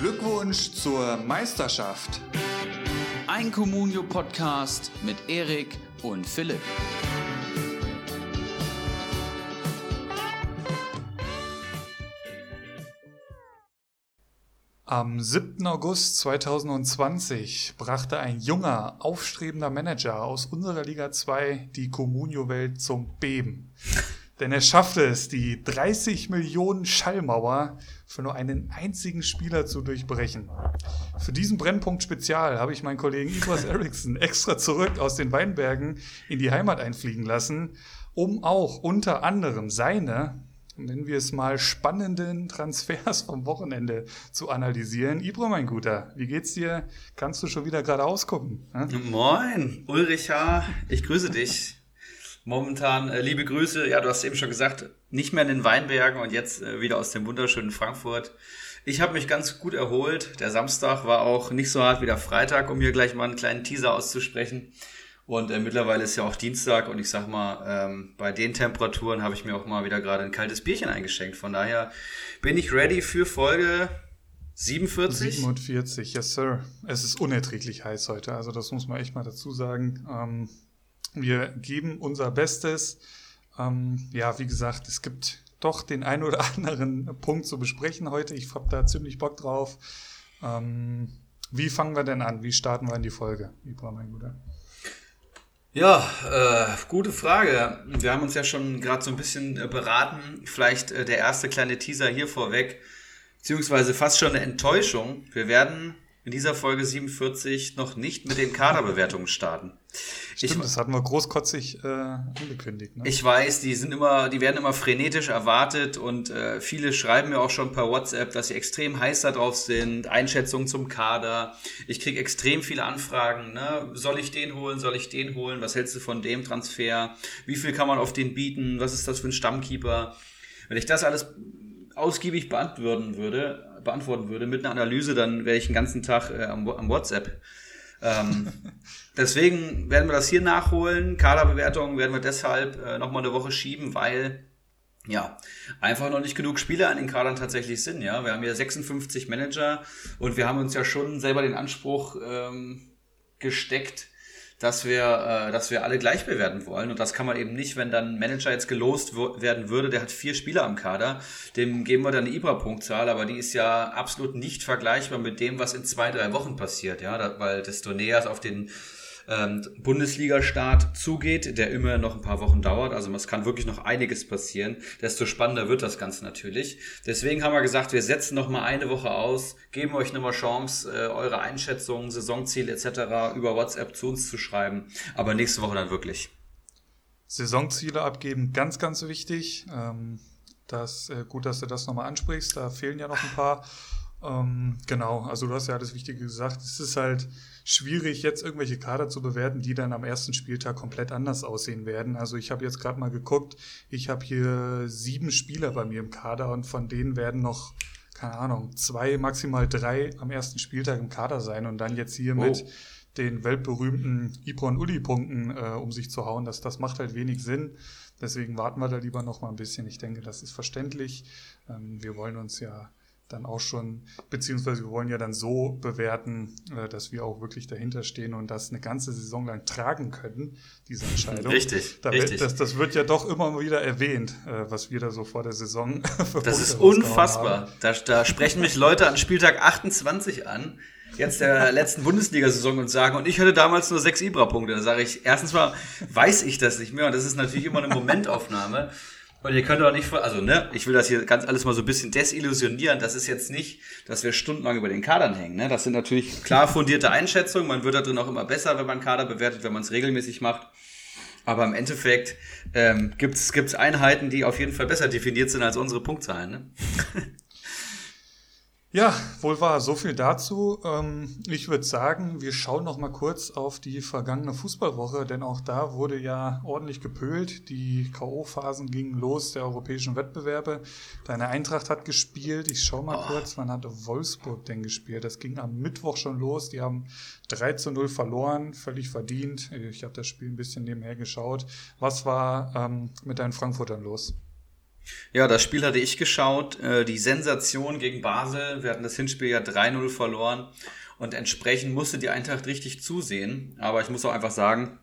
Glückwunsch zur Meisterschaft. Ein Communio-Podcast mit Erik und Philipp. Am 7. August 2020 brachte ein junger, aufstrebender Manager aus unserer Liga 2 die Comunio-Welt zum Beben. Denn er schaffte es, die 30 Millionen Schallmauer für nur einen einzigen Spieler zu durchbrechen. Für diesen Brennpunkt Spezial habe ich meinen Kollegen Ibras Eriksson extra zurück aus den Weinbergen in die Heimat einfliegen lassen, um auch unter anderem seine nennen wir es mal, spannenden Transfers vom Wochenende zu analysieren. Ibra, mein Guter, wie geht's dir? Kannst du schon wieder gerade ausgucken? Hm? Moin, Ulrich ich grüße dich. Momentan äh, liebe Grüße, ja, du hast eben schon gesagt, nicht mehr in den Weinbergen und jetzt äh, wieder aus dem wunderschönen Frankfurt. Ich habe mich ganz gut erholt. Der Samstag war auch nicht so hart wie der Freitag, um hier gleich mal einen kleinen Teaser auszusprechen. Und äh, mittlerweile ist ja auch Dienstag und ich sag mal, ähm, bei den Temperaturen habe ich mir auch mal wieder gerade ein kaltes Bierchen eingeschenkt. Von daher bin ich ready für Folge 47. 47, yes sir. Es ist unerträglich heiß heute, also das muss man echt mal dazu sagen. Ähm, wir geben unser Bestes. Ähm, ja, wie gesagt, es gibt doch den ein oder anderen Punkt zu besprechen heute. Ich habe da ziemlich Bock drauf. Ähm, wie fangen wir denn an? Wie starten wir in die Folge, Ibra, mein Guter? Ja, äh, gute Frage. Wir haben uns ja schon gerade so ein bisschen äh, beraten. Vielleicht äh, der erste kleine Teaser hier vorweg, beziehungsweise fast schon eine Enttäuschung. Wir werden in dieser Folge 47 noch nicht mit den Kaderbewertungen starten. Stimmt, ich, das hatten wir großkotzig äh, angekündigt. Ne? Ich weiß, die sind immer, die werden immer frenetisch erwartet und äh, viele schreiben mir auch schon per WhatsApp, dass sie extrem heiß darauf sind, Einschätzungen zum Kader. Ich kriege extrem viele Anfragen. Ne? Soll ich den holen? Soll ich den holen? Was hältst du von dem Transfer? Wie viel kann man auf den bieten? Was ist das für ein Stammkeeper? Wenn ich das alles ausgiebig beantworten würde, beantworten würde mit einer Analyse, dann wäre ich den ganzen Tag äh, am, am WhatsApp. Ähm, deswegen werden wir das hier nachholen. Kaderbewertung werden wir deshalb äh, nochmal eine Woche schieben, weil ja, einfach noch nicht genug Spieler an den Kadern tatsächlich sind. Ja, wir haben ja 56 Manager und wir haben uns ja schon selber den Anspruch ähm, gesteckt, dass wir, äh, dass wir alle gleich bewerten wollen. Und das kann man eben nicht, wenn dann Manager jetzt gelost werden würde, der hat vier Spieler am Kader, dem geben wir dann eine Ibra-Punktzahl, aber die ist ja absolut nicht vergleichbar mit dem, was in zwei, drei Wochen passiert, ja, weil desto näher es auf den ähm, Bundesliga-Start zugeht, der immer noch ein paar Wochen dauert. Also es kann wirklich noch einiges passieren. Desto spannender wird das Ganze natürlich. Deswegen haben wir gesagt, wir setzen noch mal eine Woche aus, geben euch nochmal Chance, äh, eure Einschätzungen, Saisonziel etc. über WhatsApp zu uns zu schreiben. Aber nächste Woche dann wirklich. Saisonziele abgeben, ganz, ganz wichtig. Ähm, das, äh, gut, dass du das nochmal ansprichst. Da fehlen ja noch ein paar. Ähm, genau, also du hast ja alles Wichtige gesagt. Es ist halt schwierig, jetzt irgendwelche Kader zu bewerten, die dann am ersten Spieltag komplett anders aussehen werden. Also ich habe jetzt gerade mal geguckt, ich habe hier sieben Spieler bei mir im Kader und von denen werden noch, keine Ahnung, zwei, maximal drei am ersten Spieltag im Kader sein und dann jetzt hier oh. mit den weltberühmten Ipon-Uli-Punkten äh, um sich zu hauen. Das, das macht halt wenig Sinn. Deswegen warten wir da lieber noch mal ein bisschen. Ich denke, das ist verständlich. Ähm, wir wollen uns ja dann auch schon, beziehungsweise wir wollen ja dann so bewerten, äh, dass wir auch wirklich dahinter stehen und das eine ganze Saison lang tragen können, diese Entscheidung. Richtig, da richtig. Das, das wird ja doch immer wieder erwähnt, äh, was wir da so vor der Saison Das ist unfassbar. Da, da sprechen mich Leute an Spieltag 28 an, jetzt der letzten Bundesliga-Saison und sagen, und ich hatte damals nur sechs Ibra-Punkte. Da sage ich, erstens mal weiß ich das nicht mehr und das ist natürlich immer eine Momentaufnahme. Und ihr könnt auch nicht, also ne, ich will das hier ganz alles mal so ein bisschen desillusionieren. Das ist jetzt nicht, dass wir stundenlang über den Kadern hängen. Ne? Das sind natürlich klar fundierte Einschätzungen. Man wird da drin auch immer besser, wenn man Kader bewertet, wenn man es regelmäßig macht. Aber im Endeffekt ähm, gibt es Einheiten, die auf jeden Fall besser definiert sind als unsere Punktzahlen. Ne? Ja, wohl wahr. So viel dazu. Ähm, ich würde sagen, wir schauen noch mal kurz auf die vergangene Fußballwoche, denn auch da wurde ja ordentlich gepölt. Die K.O.-Phasen gingen los der europäischen Wettbewerbe. Deine Eintracht hat gespielt. Ich schaue mal oh. kurz, wann hat Wolfsburg denn gespielt? Das ging am Mittwoch schon los. Die haben 3 zu 0 verloren, völlig verdient. Ich habe das Spiel ein bisschen nebenher geschaut. Was war ähm, mit deinen Frankfurtern los? Ja, das Spiel hatte ich geschaut. Äh, die Sensation gegen Basel. Wir hatten das Hinspiel ja 3-0 verloren. Und entsprechend musste die Eintracht richtig zusehen. Aber ich muss auch einfach sagen,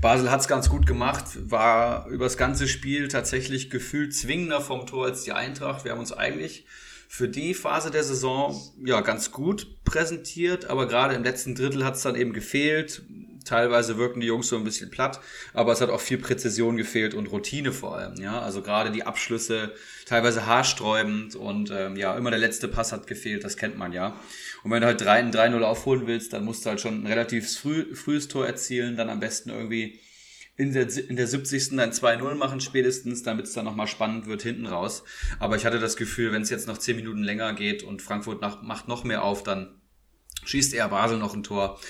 Basel hat es ganz gut gemacht, war über das ganze Spiel tatsächlich gefühlt zwingender vom Tor als die Eintracht. Wir haben uns eigentlich für die Phase der Saison ja ganz gut präsentiert, aber gerade im letzten Drittel hat es dann eben gefehlt. Teilweise wirken die Jungs so ein bisschen platt, aber es hat auch viel Präzision gefehlt und Routine vor allem. Ja, also gerade die Abschlüsse teilweise haarsträubend und ähm, ja immer der letzte Pass hat gefehlt. Das kennt man ja. Und wenn du halt 3-0 aufholen willst, dann musst du halt schon ein relativ früh, frühes Tor erzielen, dann am besten irgendwie in der, in der 70. dann 2-0 machen spätestens, damit es dann nochmal spannend wird hinten raus. Aber ich hatte das Gefühl, wenn es jetzt noch 10 Minuten länger geht und Frankfurt nach, macht noch mehr auf, dann schießt eher Basel noch ein Tor.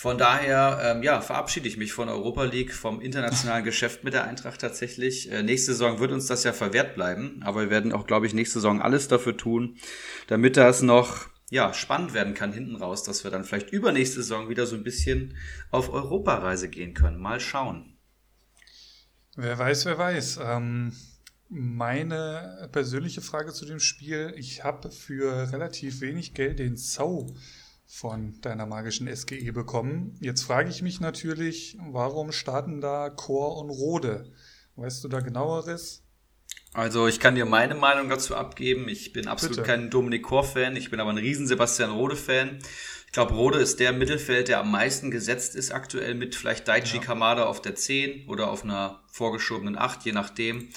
Von daher, ähm, ja, verabschiede ich mich von Europa League, vom internationalen Geschäft mit der Eintracht tatsächlich. Äh, nächste Saison wird uns das ja verwehrt bleiben, aber wir werden auch, glaube ich, nächste Saison alles dafür tun, damit das noch ja, spannend werden kann hinten raus, dass wir dann vielleicht übernächste Saison wieder so ein bisschen auf Europareise gehen können. Mal schauen. Wer weiß, wer weiß. Ähm, meine persönliche Frage zu dem Spiel, ich habe für relativ wenig Geld den Zau von deiner magischen SGE bekommen. Jetzt frage ich mich natürlich, warum starten da Chor und Rode? Weißt du da genaueres? Also ich kann dir meine Meinung dazu abgeben. Ich bin absolut Bitte. kein Dominik Kor-Fan, ich bin aber ein riesen Sebastian Rode-Fan. Ich glaube, Rode ist der Mittelfeld, der am meisten gesetzt ist aktuell mit vielleicht Daichi ja. Kamada auf der 10 oder auf einer vorgeschobenen 8, je nachdem.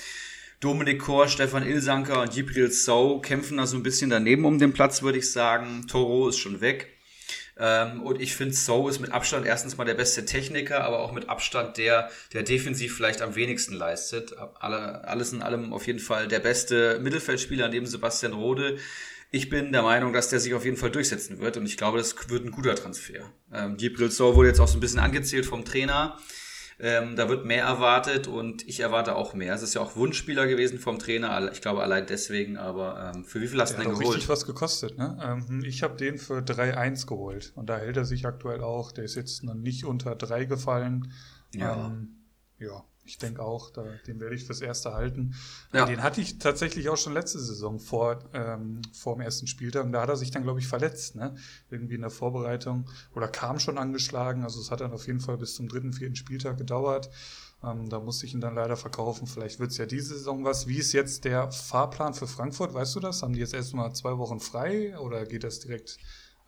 Dominik Kor, Stefan Ilsanker und Jibril So kämpfen da so ein bisschen daneben um den Platz, würde ich sagen. Toro ist schon weg. Ähm, und ich finde, So ist mit Abstand erstens mal der beste Techniker, aber auch mit Abstand der, der defensiv vielleicht am wenigsten leistet. Alle, alles in allem auf jeden Fall der beste Mittelfeldspieler neben Sebastian Rode. Ich bin der Meinung, dass der sich auf jeden Fall durchsetzen wird und ich glaube, das wird ein guter Transfer. Ähm, Gibril So wurde jetzt auch so ein bisschen angezählt vom Trainer. Ähm, da wird mehr erwartet und ich erwarte auch mehr. Es ist ja auch Wunschspieler gewesen vom Trainer. Ich glaube allein deswegen, aber ähm, für wie viel hast du denn geholt? richtig was gekostet. Ne? Ähm, ich habe den für 3-1 geholt und da hält er sich aktuell auch. Der ist jetzt noch nicht unter 3 gefallen. Ja. Ähm, ja, ich denke auch, da, den werde ich fürs Erste halten. Ja. Den hatte ich tatsächlich auch schon letzte Saison vor, ähm, vor dem ersten Spieltag. Und da hat er sich dann, glaube ich, verletzt, ne? Irgendwie in der Vorbereitung. Oder kam schon angeschlagen. Also es hat dann auf jeden Fall bis zum dritten, vierten Spieltag gedauert. Ähm, da musste ich ihn dann leider verkaufen. Vielleicht wird es ja diese Saison was. Wie ist jetzt der Fahrplan für Frankfurt? Weißt du das? Haben die jetzt erstmal zwei Wochen frei oder geht das direkt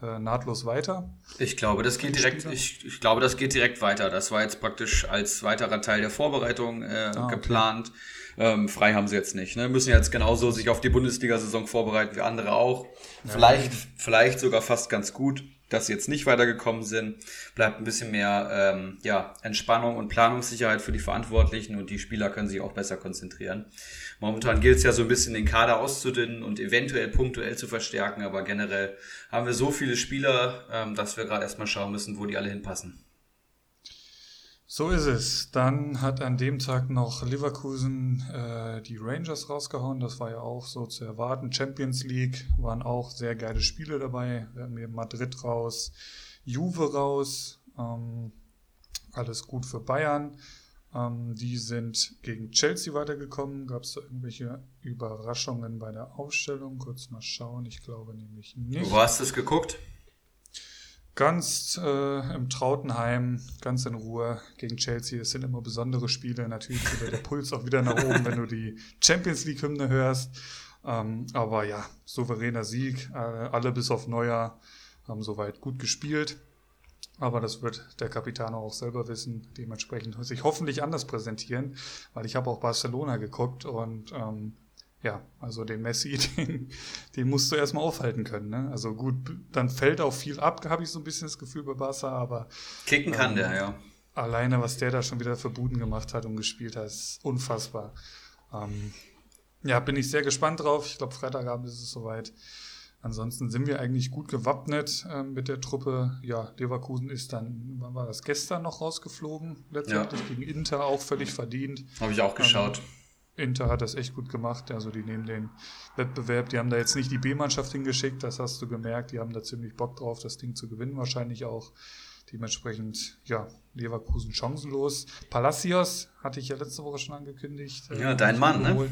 äh, nahtlos weiter? Ich glaube, das geht direkt, ich, ich, glaube, das geht direkt weiter. Das war jetzt praktisch als weiterer Teil der Vorbereitung äh, ah, okay. geplant. Ähm, frei haben sie jetzt nicht. Ne? Müssen jetzt genauso sich auf die Bundesliga-Saison vorbereiten wie andere auch. Ja. Vielleicht, vielleicht sogar fast ganz gut dass sie jetzt nicht weitergekommen sind. Bleibt ein bisschen mehr ähm, ja, Entspannung und Planungssicherheit für die Verantwortlichen und die Spieler können sich auch besser konzentrieren. Momentan gilt es ja so ein bisschen den Kader auszudünnen und eventuell punktuell zu verstärken, aber generell haben wir so viele Spieler, ähm, dass wir gerade erstmal schauen müssen, wo die alle hinpassen. So ist es. Dann hat an dem Tag noch Leverkusen äh, die Rangers rausgehauen. Das war ja auch so zu erwarten. Champions League waren auch sehr geile Spiele dabei. Wir haben hier Madrid raus, Juve raus. Ähm, alles gut für Bayern. Ähm, die sind gegen Chelsea weitergekommen. Gab es da irgendwelche Überraschungen bei der Aufstellung? Kurz mal schauen. Ich glaube nämlich nicht. Wo hast du es geguckt? Ganz äh, im Trautenheim, ganz in Ruhe gegen Chelsea. Es sind immer besondere Spiele. Natürlich wieder der Puls auch wieder nach oben, wenn du die Champions League-Hymne hörst. Ähm, aber ja, souveräner Sieg. Äh, alle bis auf Neuer haben soweit gut gespielt. Aber das wird der Capitano auch selber wissen. Dementsprechend sich hoffentlich anders präsentieren, weil ich habe auch Barcelona geguckt und ähm, ja, also den Messi, den, den musst du erstmal aufhalten können. Ne? Also gut, dann fällt auch viel ab, habe ich so ein bisschen das Gefühl bei Barca, aber. Kicken kann ähm, der, ja. Alleine, was der da schon wieder für Buden gemacht hat und gespielt hat, ist unfassbar. Ähm, ja, bin ich sehr gespannt drauf. Ich glaube, Freitagabend ist es soweit. Ansonsten sind wir eigentlich gut gewappnet äh, mit der Truppe. Ja, Leverkusen ist dann, wann war das, gestern noch rausgeflogen, letztendlich ja. gegen Inter auch völlig verdient. Habe ich auch geschaut. Inter hat das echt gut gemacht. Also die nehmen den Wettbewerb, die haben da jetzt nicht die B-Mannschaft hingeschickt, das hast du gemerkt. Die haben da ziemlich Bock drauf, das Ding zu gewinnen wahrscheinlich auch. Dementsprechend, ja, Leverkusen chancenlos. Palacios hatte ich ja letzte Woche schon angekündigt. Äh, ja, dein Mann, ne?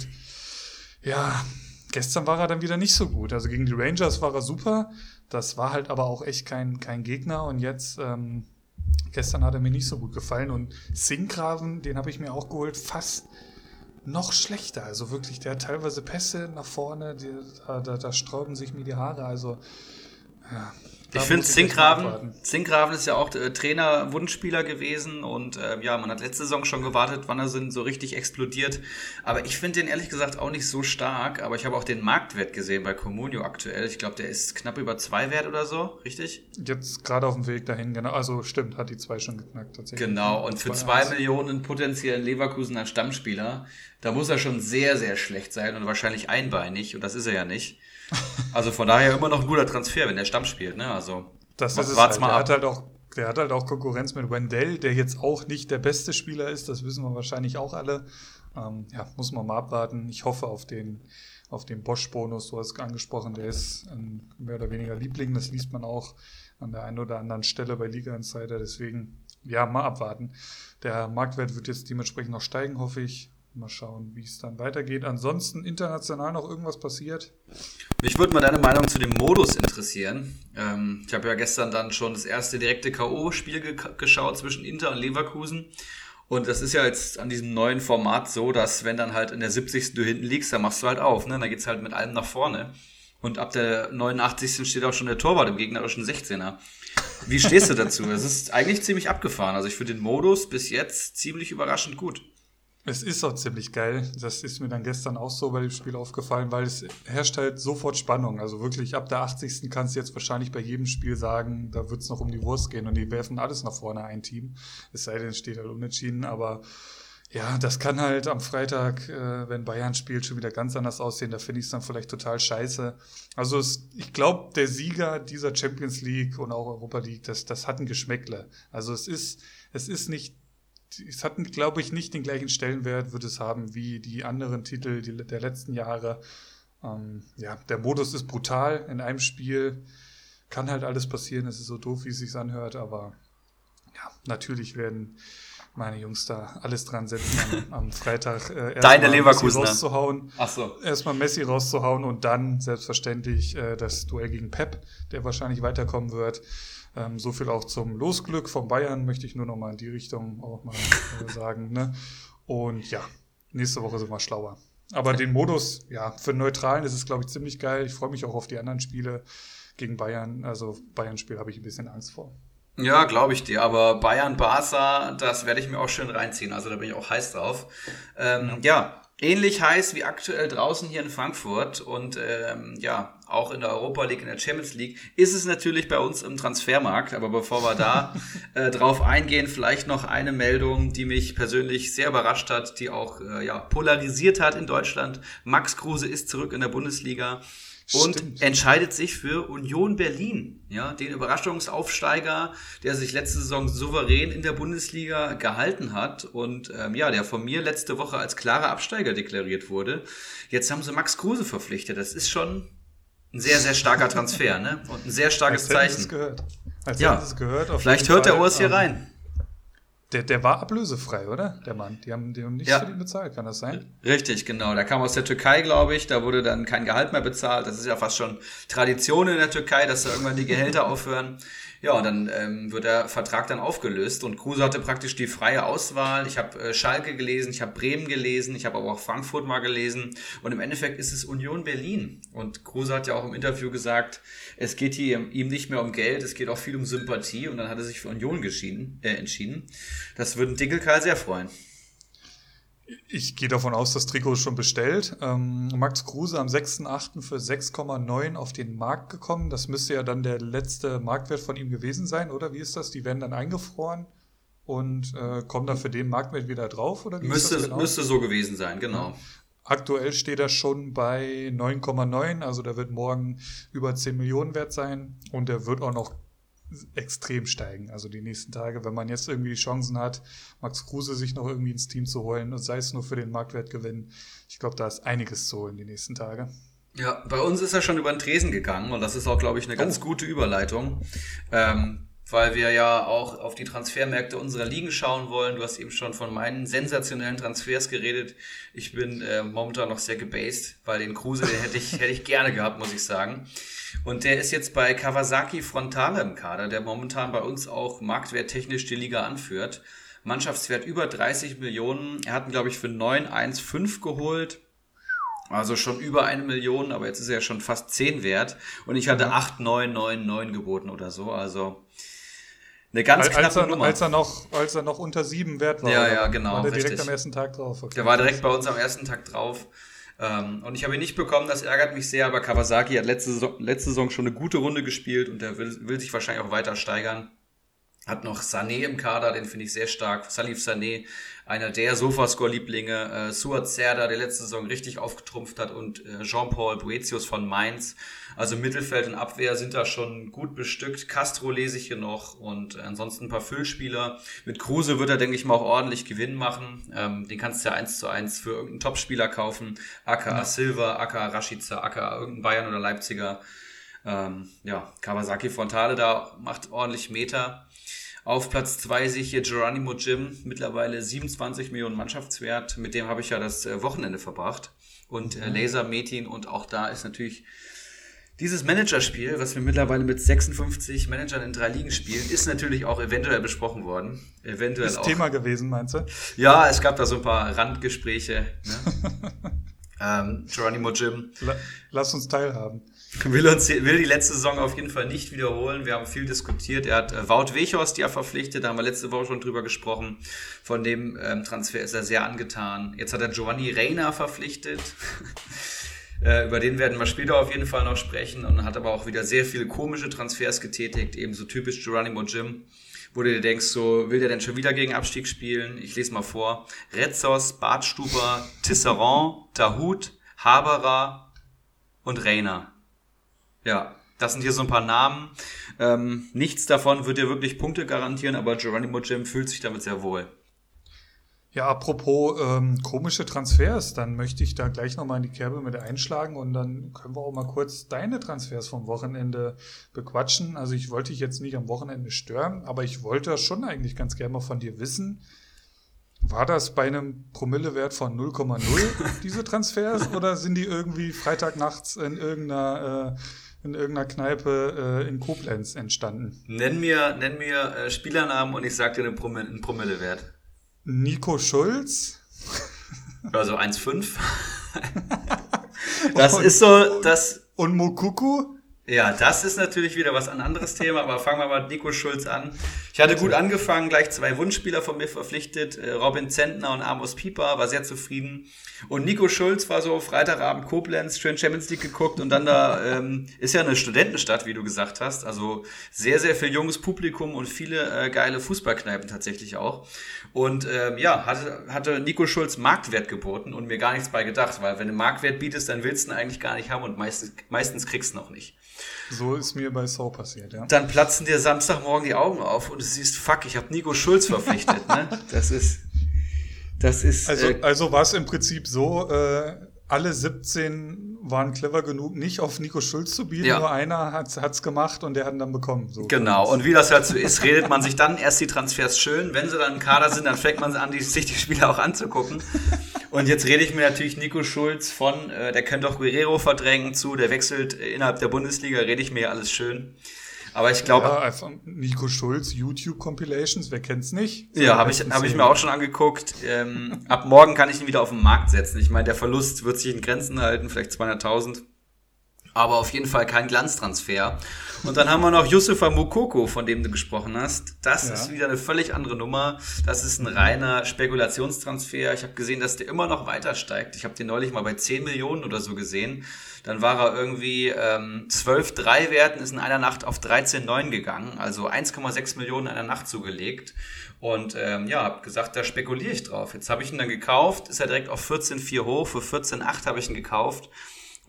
Ja, gestern war er dann wieder nicht so gut. Also gegen die Rangers war er super. Das war halt aber auch echt kein, kein Gegner. Und jetzt, ähm, gestern hat er mir nicht so gut gefallen. Und Sinkgraven, den habe ich mir auch geholt, fast noch schlechter. Also wirklich, der hat teilweise Pässe nach vorne, die, da, da, da sträuben sich mir die Haare. Also, ja, ich finde, Zinkgraven, Zinkgraven ist ja auch äh, Trainer, Wunschspieler gewesen und äh, ja, man hat letzte Saison schon gewartet, wann er so richtig explodiert. Aber ich finde den ehrlich gesagt auch nicht so stark, aber ich habe auch den Marktwert gesehen bei Comunio aktuell. Ich glaube, der ist knapp über zwei Wert oder so, richtig? Jetzt gerade auf dem Weg dahin, genau. Also stimmt, hat die zwei schon geknackt tatsächlich. Genau, und für zwei Millionen potenziellen Leverkusen als Stammspieler, da muss er schon sehr, sehr schlecht sein und wahrscheinlich einbeinig und das ist er ja nicht. Also von daher immer noch ein guter Transfer, wenn der Stamm spielt, ne? Also das ist es halt. Mal der hat halt auch der hat halt auch Konkurrenz mit Wendell, der jetzt auch nicht der beste Spieler ist, das wissen wir wahrscheinlich auch alle. Ähm, ja, muss man mal abwarten. Ich hoffe auf den, auf den Bosch-Bonus, du hast es angesprochen, der ist ein mehr oder weniger Liebling, das liest man auch an der einen oder anderen Stelle bei Liga Insider, deswegen ja, mal abwarten. Der Marktwert wird jetzt dementsprechend noch steigen, hoffe ich. Mal schauen, wie es dann weitergeht. Ansonsten international noch irgendwas passiert? Mich würde mal deine Meinung zu dem Modus interessieren. Ähm, ich habe ja gestern dann schon das erste direkte K.O.-Spiel ge geschaut zwischen Inter und Leverkusen. Und das ist ja jetzt an diesem neuen Format so, dass wenn dann halt in der 70. du hinten liegst, dann machst du halt auf. Ne? Dann geht's halt mit allem nach vorne. Und ab der 89. steht auch schon der Torwart im gegnerischen 16er. Wie stehst du dazu? Es ist eigentlich ziemlich abgefahren. Also ich finde den Modus bis jetzt ziemlich überraschend gut. Es ist auch ziemlich geil. Das ist mir dann gestern auch so bei dem Spiel aufgefallen, weil es herrscht halt sofort Spannung. Also wirklich ab der 80. kannst du jetzt wahrscheinlich bei jedem Spiel sagen, da wird es noch um die Wurst gehen und die werfen alles nach vorne ein Team. Es sei denn, es steht halt unentschieden, aber ja, das kann halt am Freitag, äh, wenn Bayern spielt, schon wieder ganz anders aussehen. Da finde ich es dann vielleicht total scheiße. Also es, ich glaube, der Sieger dieser Champions League und auch Europa League, das, das hat ein Geschmäckle. Also es ist, es ist nicht es hat, glaube ich, nicht den gleichen Stellenwert, wird es haben wie die anderen Titel die, der letzten Jahre. Ähm, ja, der Modus ist brutal in einem Spiel. Kann halt alles passieren. Es ist so doof, wie es sich anhört, aber ja, natürlich werden meine Jungs da alles dran setzen, am, am Freitag äh, Deine Leverkusen rauszuhauen. Ach so. Erstmal Messi rauszuhauen und dann selbstverständlich äh, das Duell gegen Pep, der wahrscheinlich weiterkommen wird. Ähm, so viel auch zum Losglück von Bayern möchte ich nur noch mal in die Richtung auch mal äh, sagen. Ne? Und ja, nächste Woche sind wir schlauer. Aber den Modus, ja, für Neutralen ist es, glaube ich, ziemlich geil. Ich freue mich auch auf die anderen Spiele gegen Bayern. Also Bayern-Spiel habe ich ein bisschen Angst vor. Ja, glaube ich dir. Aber Bayern-Barca, das werde ich mir auch schön reinziehen. Also da bin ich auch heiß drauf. Ähm, ja, ähnlich heiß wie aktuell draußen hier in Frankfurt und ähm, ja, auch in der Europa League, in der Champions League, ist es natürlich bei uns im Transfermarkt. Aber bevor wir da äh, drauf eingehen, vielleicht noch eine Meldung, die mich persönlich sehr überrascht hat, die auch äh, ja, polarisiert hat in Deutschland. Max Kruse ist zurück in der Bundesliga und Stimmt. entscheidet sich für Union Berlin, ja, den Überraschungsaufsteiger, der sich letzte Saison souverän in der Bundesliga gehalten hat und ähm, ja, der von mir letzte Woche als klarer Absteiger deklariert wurde. Jetzt haben sie Max Kruse verpflichtet. Das ist schon ein sehr, sehr starker Transfer, ne? Und ein sehr starkes Als Zeichen. Als ja. Es gehört, Vielleicht hört Fall. der Urs hier ähm, rein. Der, der war ablösefrei, oder? Der Mann. Die haben, die haben nichts ja. für ihn bezahlt, kann das sein? Richtig, genau. Der kam aus der Türkei, glaube ich. Da wurde dann kein Gehalt mehr bezahlt. Das ist ja fast schon Tradition in der Türkei, dass da irgendwann die Gehälter aufhören. Ja, dann ähm, wird der Vertrag dann aufgelöst und Kruse hatte praktisch die freie Auswahl. Ich habe äh, Schalke gelesen, ich habe Bremen gelesen, ich habe aber auch Frankfurt mal gelesen und im Endeffekt ist es Union Berlin. Und Kruse hat ja auch im Interview gesagt, es geht hier ihm nicht mehr um Geld, es geht auch viel um Sympathie und dann hat er sich für Union geschieden, äh, entschieden. Das würde Dinkelkarl sehr freuen. Ich gehe davon aus, das Trikot ist schon bestellt. Ähm, Max Kruse am 6.8. für 6,9 auf den Markt gekommen. Das müsste ja dann der letzte Marktwert von ihm gewesen sein, oder? Wie ist das? Die werden dann eingefroren und äh, kommen dann für den Marktwert wieder drauf, oder? Wie müsste, genau? müsste so gewesen sein, genau. Aktuell steht er schon bei 9,9, also der wird morgen über 10 Millionen wert sein und der wird auch noch extrem steigen. Also die nächsten Tage, wenn man jetzt irgendwie die Chancen hat, Max Kruse sich noch irgendwie ins Team zu holen und sei es nur für den Marktwertgewinn. Ich glaube, da ist einiges zu holen die nächsten Tage. Ja, bei uns ist er schon über den Tresen gegangen und das ist auch, glaube ich, eine ganz oh. gute Überleitung. Ähm, weil wir ja auch auf die Transfermärkte unserer Ligen schauen wollen. Du hast eben schon von meinen sensationellen Transfers geredet. Ich bin äh, momentan noch sehr gebased, weil den Kruse, den hätte ich, hätte ich gerne gehabt, muss ich sagen. Und der ist jetzt bei Kawasaki Frontale im Kader, der momentan bei uns auch marktwerttechnisch die Liga anführt. Mannschaftswert über 30 Millionen. Er hat ihn, glaube ich, für 9,15 geholt. Also schon über eine Million, aber jetzt ist er ja schon fast 10 wert. Und ich hatte 8,999 geboten oder so. Also eine ganz als, knappe er, Nummer. Als er, noch, als er noch unter 7 wert war. Ja, ja, genau. War der direkt richtig. am ersten Tag drauf. Okay. Der war direkt bei uns am ersten Tag drauf. Ähm, und ich habe ihn nicht bekommen, das ärgert mich sehr, aber Kawasaki hat letzte Saison, letzte Saison schon eine gute Runde gespielt und der will, will sich wahrscheinlich auch weiter steigern. Hat noch Sané im Kader, den finde ich sehr stark. Salif Sané, einer der Sofascore-Lieblinge. Äh, Suat Serda, der letzte Saison richtig aufgetrumpft hat. Und äh, Jean-Paul Boetius von Mainz. Also Mittelfeld und Abwehr sind da schon gut bestückt. Castro lese ich hier noch. Und ansonsten ein paar Füllspieler. Mit Kruse wird er, denke ich mal, auch ordentlich Gewinn machen. Ähm, den kannst du ja eins zu eins für irgendeinen Topspieler kaufen. Aka ja. Silva, Aka Rashica, Aka irgendein Bayern oder Leipziger. Ähm, ja, Kawasaki Frontale da macht ordentlich Meter. Auf Platz zwei sehe ich hier Geronimo Jim, mittlerweile 27 Millionen Mannschaftswert. Mit dem habe ich ja das äh, Wochenende verbracht. Und äh, mhm. Laser Metin und auch da ist natürlich dieses Managerspiel, was wir mittlerweile mit 56 Managern in drei Ligen spielen, ist natürlich auch eventuell besprochen worden. Eventuell ist auch. Thema gewesen, meinst du? Ja, es gab da so ein paar Randgespräche. Ne? ähm, Geronimo Jim. Lass uns teilhaben will uns will die letzte Saison auf jeden Fall nicht wiederholen. Wir haben viel diskutiert. Er hat äh, Wout Wechhorst ja verpflichtet, da haben wir letzte Woche schon drüber gesprochen. Von dem ähm, Transfer ist er sehr angetan. Jetzt hat er Giovanni Reina verpflichtet. äh, über den werden wir später auf jeden Fall noch sprechen und hat aber auch wieder sehr viele komische Transfers getätigt, ebenso typisch Geronimo Jim wo du dir denkst, so, will der denn schon wieder gegen Abstieg spielen? Ich lese mal vor. Retzos, Bartstuber, Tisserand, Tahut, Haberer und Reiner. Ja, das sind hier so ein paar Namen. Ähm, nichts davon wird dir wirklich Punkte garantieren, aber Geronimo Jim fühlt sich damit sehr wohl. Ja, apropos ähm, komische Transfers, dann möchte ich da gleich nochmal in die Kerbe mit einschlagen und dann können wir auch mal kurz deine Transfers vom Wochenende bequatschen. Also ich wollte dich jetzt nicht am Wochenende stören, aber ich wollte schon eigentlich ganz gerne mal von dir wissen. War das bei einem Promillewert von 0,0 diese Transfers oder sind die irgendwie Freitagnachts in irgendeiner äh, in irgendeiner Kneipe äh, in Koblenz entstanden. Nenn mir, nenn mir äh, Spielernamen und ich sag dir einen, Promille, einen Promillewert. Nico Schulz. Also 1,5. das ist so, das. Und Mokuku? Ja, das ist natürlich wieder was ein anderes Thema, aber fangen wir mal mit Nico Schulz an. Ich hatte gut angefangen, gleich zwei Wunschspieler von mir verpflichtet, äh, Robin Zentner und Amos Pieper, war sehr zufrieden. Und Nico Schulz war so Freitagabend Koblenz, schön Champions League geguckt und dann da ähm, ist ja eine Studentenstadt, wie du gesagt hast. Also sehr, sehr viel junges Publikum und viele äh, geile Fußballkneipen tatsächlich auch. Und ähm, ja, hatte, hatte Nico Schulz Marktwert geboten und mir gar nichts bei gedacht, weil wenn du Marktwert bietest, dann willst du ihn eigentlich gar nicht haben und meistens, meistens kriegst du noch nicht. So ist mir bei So passiert, ja. Dann platzen dir Samstagmorgen die Augen auf und du siehst, fuck, ich habe Nico Schulz verpflichtet. ne? Das ist. Das ist. Also, äh, also war es im Prinzip so, äh, alle 17 waren clever genug, nicht auf Nico Schulz zu bieten, ja. nur einer hat es gemacht und der hat ihn dann bekommen. So genau, und wie das halt so ist, redet man sich dann erst die Transfers schön. Wenn sie dann im Kader sind, dann fängt man an, die, sich die Spieler auch anzugucken. Und jetzt rede ich mir natürlich Nico Schulz von, äh, der könnte auch Guerrero verdrängen zu, der wechselt innerhalb der Bundesliga, rede ich mir alles schön. Aber ich glaube. Ja, einfach Nico Schulz, YouTube-Compilations, wer kennt's nicht? So ja, habe ich, hab ich mir auch schon angeguckt. Ähm, ab morgen kann ich ihn wieder auf den Markt setzen. Ich meine, der Verlust wird sich in Grenzen halten, vielleicht 200.000. Aber auf jeden Fall kein Glanztransfer. Und dann haben wir noch Yusufa Mukoko, von dem du gesprochen hast. Das ja. ist wieder eine völlig andere Nummer. Das ist ein reiner Spekulationstransfer. Ich habe gesehen, dass der immer noch weiter steigt. Ich habe den neulich mal bei 10 Millionen oder so gesehen. Dann war er irgendwie ähm, 12,3 Werten, ist in einer Nacht auf 13,9 gegangen. Also 1,6 Millionen in einer Nacht zugelegt. Und ähm, ja, habe gesagt, da spekuliere ich drauf. Jetzt habe ich ihn dann gekauft, ist er direkt auf 14,4 hoch. Für 14,8 habe ich ihn gekauft.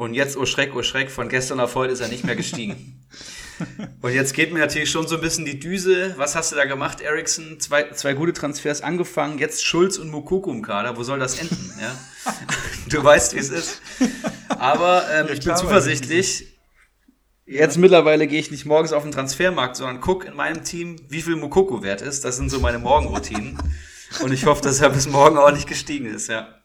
Und jetzt, oh Schreck, oh Schreck, von gestern auf heute ist er nicht mehr gestiegen. Und jetzt geht mir natürlich schon so ein bisschen die Düse. Was hast du da gemacht, Ericsson? Zwei, zwei gute Transfers angefangen, jetzt Schulz und Mukoko im Kader. Wo soll das enden? Ja? Du weißt, wie es ist. Aber ähm, ich bin zuversichtlich. Jetzt mittlerweile gehe ich nicht morgens auf den Transfermarkt, sondern gucke in meinem Team, wie viel Mokoko wert ist. Das sind so meine Morgenroutinen. Und ich hoffe, dass er bis morgen auch nicht gestiegen ist, ja.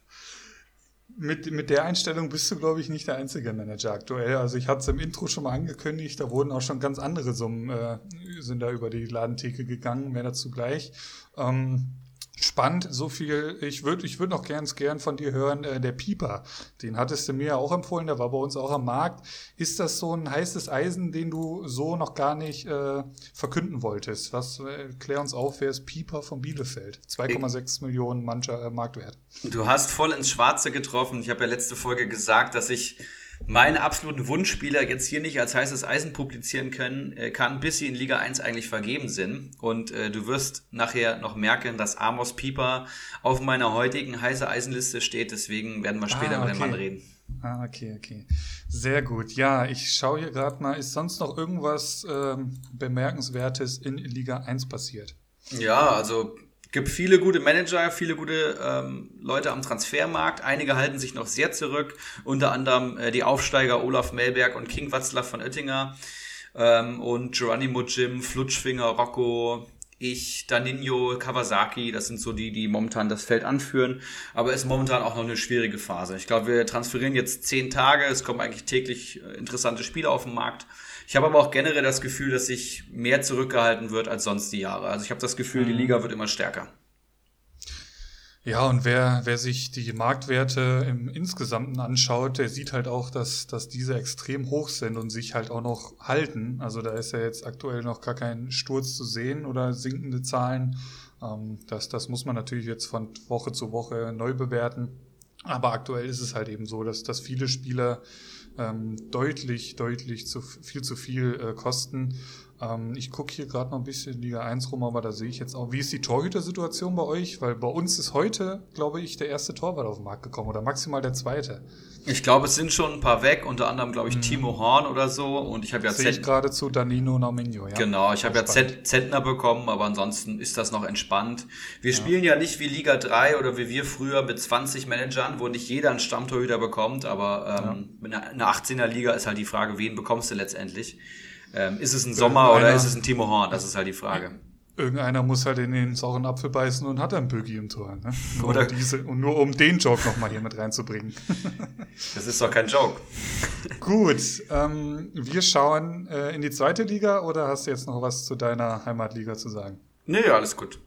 Mit, mit der Einstellung bist du, glaube ich, nicht der einzige Manager aktuell. Also ich hatte es im Intro schon mal angekündigt, da wurden auch schon ganz andere Summen, äh, sind da über die Ladentheke gegangen, mehr dazu gleich. Ähm, Spannend, so viel. Ich würde ich würd noch ganz gern von dir hören, äh, der Pieper. Den hattest du mir ja auch empfohlen, der war bei uns auch am Markt. Ist das so ein heißes Eisen, den du so noch gar nicht äh, verkünden wolltest? Was äh, klär uns auf, wer ist Pieper von Bielefeld? 2,6 Millionen mancher äh, Marktwert. Du hast voll ins Schwarze getroffen. Ich habe ja letzte Folge gesagt, dass ich meine absoluten Wunschspieler jetzt hier nicht als heißes Eisen publizieren können, äh, kann, bis sie in Liga 1 eigentlich vergeben sind. Und äh, du wirst nachher noch merken, dass Amos Pieper auf meiner heutigen heiße Eisenliste steht. Deswegen werden wir später ah, okay. über den Mann reden. Ah, okay, okay. Sehr gut. Ja, ich schaue hier gerade mal, ist sonst noch irgendwas ähm, Bemerkenswertes in Liga 1 passiert? Ja, also gibt viele gute Manager, viele gute ähm, Leute am Transfermarkt. Einige halten sich noch sehr zurück, unter anderem äh, die Aufsteiger Olaf Melberg und King Watzlaw von Oettinger ähm, und Geronimo Jim, Flutschfinger, Rocco, ich, Daninho, Kawasaki, das sind so die, die momentan das Feld anführen. Aber es ist momentan auch noch eine schwierige Phase. Ich glaube, wir transferieren jetzt zehn Tage. Es kommen eigentlich täglich äh, interessante Spiele auf den Markt. Ich habe aber auch generell das Gefühl, dass sich mehr zurückgehalten wird als sonst die Jahre. Also ich habe das Gefühl, die mhm. Liga wird immer stärker. Ja, und wer, wer sich die Marktwerte im Insgesamten anschaut, der sieht halt auch, dass, dass diese extrem hoch sind und sich halt auch noch halten. Also da ist ja jetzt aktuell noch gar kein Sturz zu sehen oder sinkende Zahlen. Ähm, das, das muss man natürlich jetzt von Woche zu Woche neu bewerten. Aber aktuell ist es halt eben so, dass, dass viele Spieler ähm, deutlich, deutlich zu viel zu viel äh, kosten. Ähm, ich gucke hier gerade noch ein bisschen Liga 1 rum, aber da sehe ich jetzt auch, wie ist die Torhüter-Situation bei euch? Weil bei uns ist heute, glaube ich, der erste Torwart auf den Markt gekommen oder maximal der zweite. Ich glaube, es sind schon ein paar weg, unter anderem, glaube ich, mhm. Timo Horn oder so. Und ich habe ja Sehe ich gerade zu Danino Nauminho, ja. Genau, ich habe ja Z Zentner bekommen, aber ansonsten ist das noch entspannt. Wir ja. spielen ja nicht wie Liga 3 oder wie wir früher mit 20 Managern, wo nicht jeder einen Stammtorhüter bekommt, aber ähm, ja. in einer 18er Liga ist halt die Frage, wen bekommst du letztendlich? Ähm, ist es ein Sommer oder ist es ein Timo Horn? Das ist halt die Frage. Irgendeiner muss halt in den sauren Apfel beißen und hat ein Bögi im Tor. Ne? Oder um diese, und nur um den Joke nochmal hier mit reinzubringen. das ist doch kein Joke. Gut, ähm, wir schauen äh, in die zweite Liga oder hast du jetzt noch was zu deiner Heimatliga zu sagen? Nee, alles gut.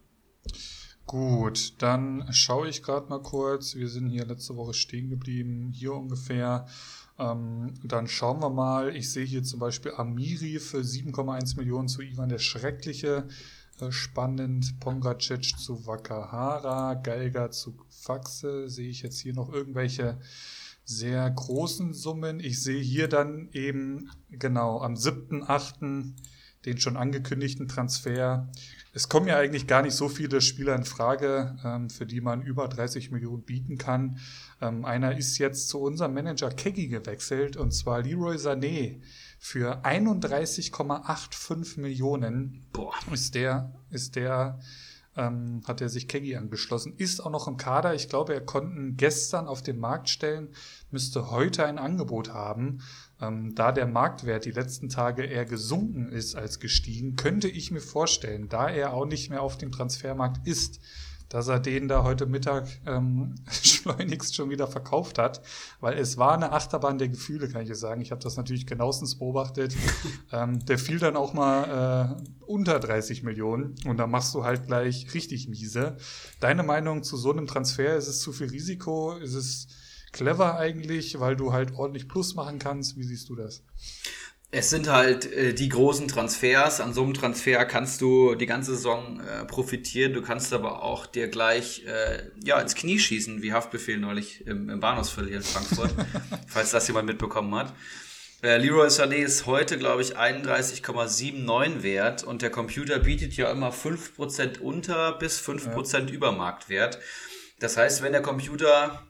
Gut, dann schaue ich gerade mal kurz. Wir sind hier letzte Woche stehen geblieben, hier ungefähr. Ähm, dann schauen wir mal. Ich sehe hier zum Beispiel Amiri für 7,1 Millionen zu Ivan der Schreckliche. Äh, spannend. Pongacic zu Wakahara. Geiger zu Faxe. Sehe ich jetzt hier noch irgendwelche sehr großen Summen. Ich sehe hier dann eben genau am 7.8. den schon angekündigten Transfer es kommen ja eigentlich gar nicht so viele Spieler in Frage, ähm, für die man über 30 Millionen bieten kann. Ähm, einer ist jetzt zu unserem Manager Keggy gewechselt und zwar Leroy Sané für 31,85 Millionen. Boah. Ist der, ist der, ähm, hat er sich Keggy angeschlossen, ist auch noch im Kader. Ich glaube, er konnten gestern auf den Markt stellen, müsste heute ein Angebot haben. Ähm, da der Marktwert die letzten Tage eher gesunken ist als gestiegen, könnte ich mir vorstellen, da er auch nicht mehr auf dem Transfermarkt ist, dass er den da heute Mittag ähm, schleunigst schon wieder verkauft hat, weil es war eine Achterbahn der Gefühle, kann ich sagen. Ich habe das natürlich genauestens beobachtet. ähm, der fiel dann auch mal äh, unter 30 Millionen und da machst du halt gleich richtig miese. Deine Meinung zu so einem Transfer? Ist es zu viel Risiko? Ist es clever eigentlich, weil du halt ordentlich Plus machen kannst. Wie siehst du das? Es sind halt äh, die großen Transfers. An so einem Transfer kannst du die ganze Saison äh, profitieren. Du kannst aber auch dir gleich äh, ja ins Knie schießen, wie Haftbefehl neulich im, im Bahnhofsviertel hier in Frankfurt, falls das jemand mitbekommen hat. Äh, Leroy Sané ist heute, glaube ich, 31,79 wert und der Computer bietet ja immer 5% unter bis 5% ja. über Marktwert. Das heißt, wenn der Computer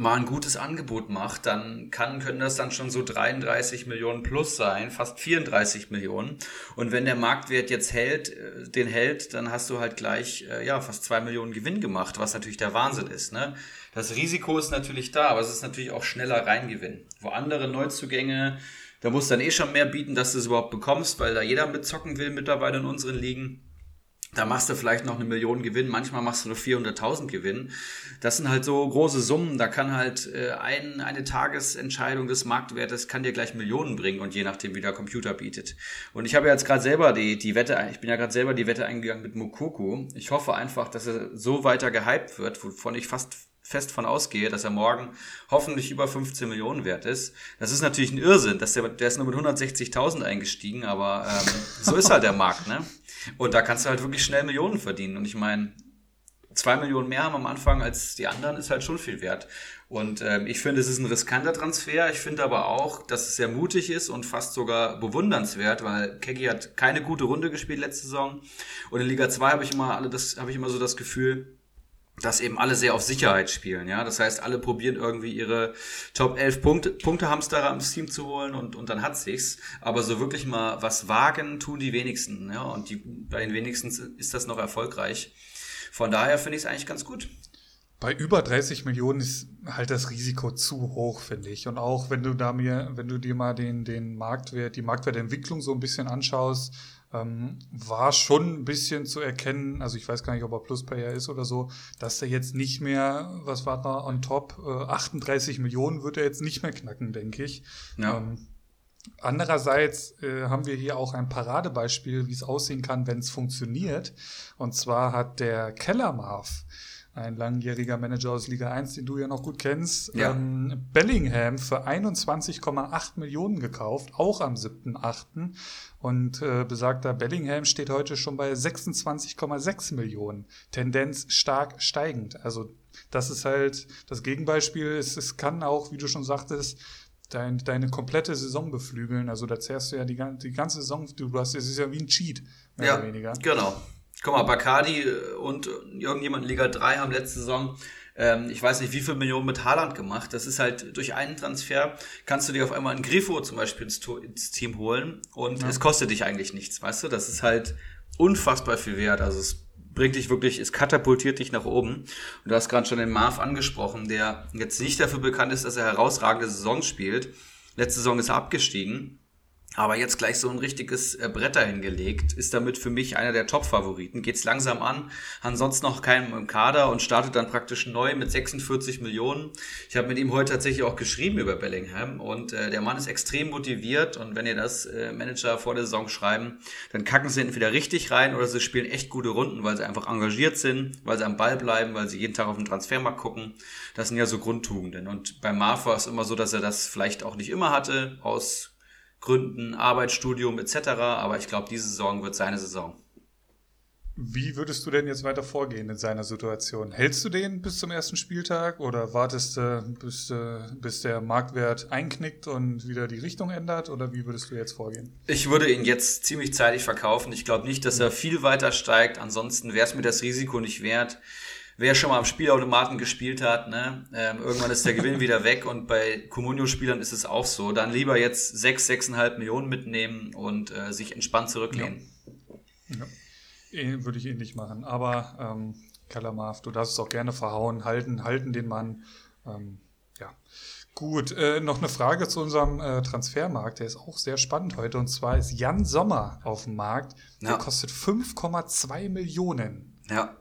mal ein gutes Angebot macht, dann kann, können das dann schon so 33 Millionen plus sein, fast 34 Millionen. Und wenn der Marktwert jetzt hält, äh, den hält, dann hast du halt gleich, äh, ja, fast zwei Millionen Gewinn gemacht, was natürlich der Wahnsinn ist, ne? Das Risiko ist natürlich da, aber es ist natürlich auch schneller Reingewinn. Wo andere Neuzugänge Da musst du dann eh schon mehr bieten, dass du es überhaupt bekommst, weil da jeder mitzocken will mittlerweile in unseren Ligen. Da machst du vielleicht noch eine Million Gewinn, manchmal machst du nur 400.000 Gewinn. Das sind halt so große Summen, da kann halt äh, ein, eine Tagesentscheidung des Marktwertes kann dir gleich Millionen bringen und je nachdem, wie der Computer bietet. Und ich habe ja jetzt gerade selber die, die Wette, ich bin ja gerade selber die Wette eingegangen mit Mokoku. Ich hoffe einfach, dass er so weiter gehypt wird, wovon ich fast fest von ausgehe, dass er morgen hoffentlich über 15 Millionen wert ist. Das ist natürlich ein Irrsinn, dass der, der ist nur mit 160.000 eingestiegen, aber ähm, so ist halt der Markt, ne? Und da kannst du halt wirklich schnell Millionen verdienen. Und ich meine, zwei Millionen mehr haben am Anfang als die anderen ist halt schon viel wert. Und ähm, ich finde, es ist ein riskanter Transfer. Ich finde aber auch, dass es sehr mutig ist und fast sogar bewundernswert, weil Kegi hat keine gute Runde gespielt letzte Saison. Und in Liga 2 habe ich immer alle das, habe ich immer so das Gefühl, dass eben alle sehr auf Sicherheit spielen, ja. Das heißt, alle probieren irgendwie ihre Top 11 Punkte, Punkte Hamsterer ins Team zu holen und, und dann hat sich's. Aber so wirklich mal was wagen tun die wenigsten, ja. Und die, bei den wenigsten ist das noch erfolgreich. Von daher finde ich es eigentlich ganz gut. Bei über 30 Millionen ist halt das Risiko zu hoch, finde ich. Und auch wenn du da mir, wenn du dir mal den, den Marktwert, die Marktwertentwicklung so ein bisschen anschaust, ähm, war schon ein bisschen zu erkennen, also ich weiß gar nicht, ob er Plusplayer ist oder so, dass er jetzt nicht mehr, was war da on top, äh, 38 Millionen wird er jetzt nicht mehr knacken, denke ich. Ja. Ähm, Andererseits äh, haben wir hier auch ein Paradebeispiel, wie es aussehen kann, wenn es funktioniert. Und zwar hat der Kellermarv ein langjähriger Manager aus Liga 1, den du ja noch gut kennst, ja. ähm, Bellingham für 21,8 Millionen gekauft, auch am 7.8. Und äh, besagter Bellingham steht heute schon bei 26,6 Millionen. Tendenz stark steigend. Also das ist halt das Gegenbeispiel. Es, es kann auch, wie du schon sagtest, dein, deine komplette Saison beflügeln. Also da zerrst du ja die, die ganze Saison, du hast, es ist ja wie ein Cheat, mehr ja, oder weniger. Genau. Guck mal, Bacardi und irgendjemand in Liga 3 haben letzte Saison, ähm, ich weiß nicht, wie viel Millionen mit Haaland gemacht. Das ist halt durch einen Transfer kannst du dir auf einmal einen Griffo zum Beispiel ins, ins Team holen und ja. es kostet dich eigentlich nichts, weißt du? Das ist halt unfassbar viel wert. Also es bringt dich wirklich, es katapultiert dich nach oben. Und du hast gerade schon den Marv angesprochen, der jetzt nicht dafür bekannt ist, dass er herausragende Saisons spielt. Letzte Saison ist er abgestiegen. Aber jetzt gleich so ein richtiges äh, Bretter hingelegt, ist damit für mich einer der Top-Favoriten. Geht's langsam an, ansonsten noch keinen im Kader und startet dann praktisch neu mit 46 Millionen. Ich habe mit ihm heute tatsächlich auch geschrieben über Bellingham und äh, der Mann ist extrem motiviert und wenn ihr das äh, Manager vor der Saison schreiben, dann kacken sie entweder richtig rein oder sie spielen echt gute Runden, weil sie einfach engagiert sind, weil sie am Ball bleiben, weil sie jeden Tag auf den Transfermarkt gucken. Das sind ja so Grundtugenden. Und bei war es immer so, dass er das vielleicht auch nicht immer hatte, aus Gründen, Arbeitsstudium etc. Aber ich glaube, diese Saison wird seine Saison. Wie würdest du denn jetzt weiter vorgehen in seiner Situation? Hältst du den bis zum ersten Spieltag oder wartest du, bis, bis der Marktwert einknickt und wieder die Richtung ändert? Oder wie würdest du jetzt vorgehen? Ich würde ihn jetzt ziemlich zeitig verkaufen. Ich glaube nicht, dass er viel weiter steigt. Ansonsten wäre es mir das Risiko nicht wert wer schon mal am Spielautomaten gespielt hat, ne, ähm, irgendwann ist der Gewinn wieder weg und bei Comunio-Spielern ist es auch so. Dann lieber jetzt sechs, sechseinhalb Millionen mitnehmen und äh, sich entspannt zurücklehnen. Ja. ja. Würde ich ähnlich machen. Aber ähm, Kalamaf, du darfst es auch gerne verhauen, halten, halten den Mann. Ähm, ja. Gut, äh, noch eine Frage zu unserem äh, Transfermarkt. Der ist auch sehr spannend heute. Und zwar ist Jan Sommer auf dem Markt. Der ja. kostet 5,2 Millionen. Ja.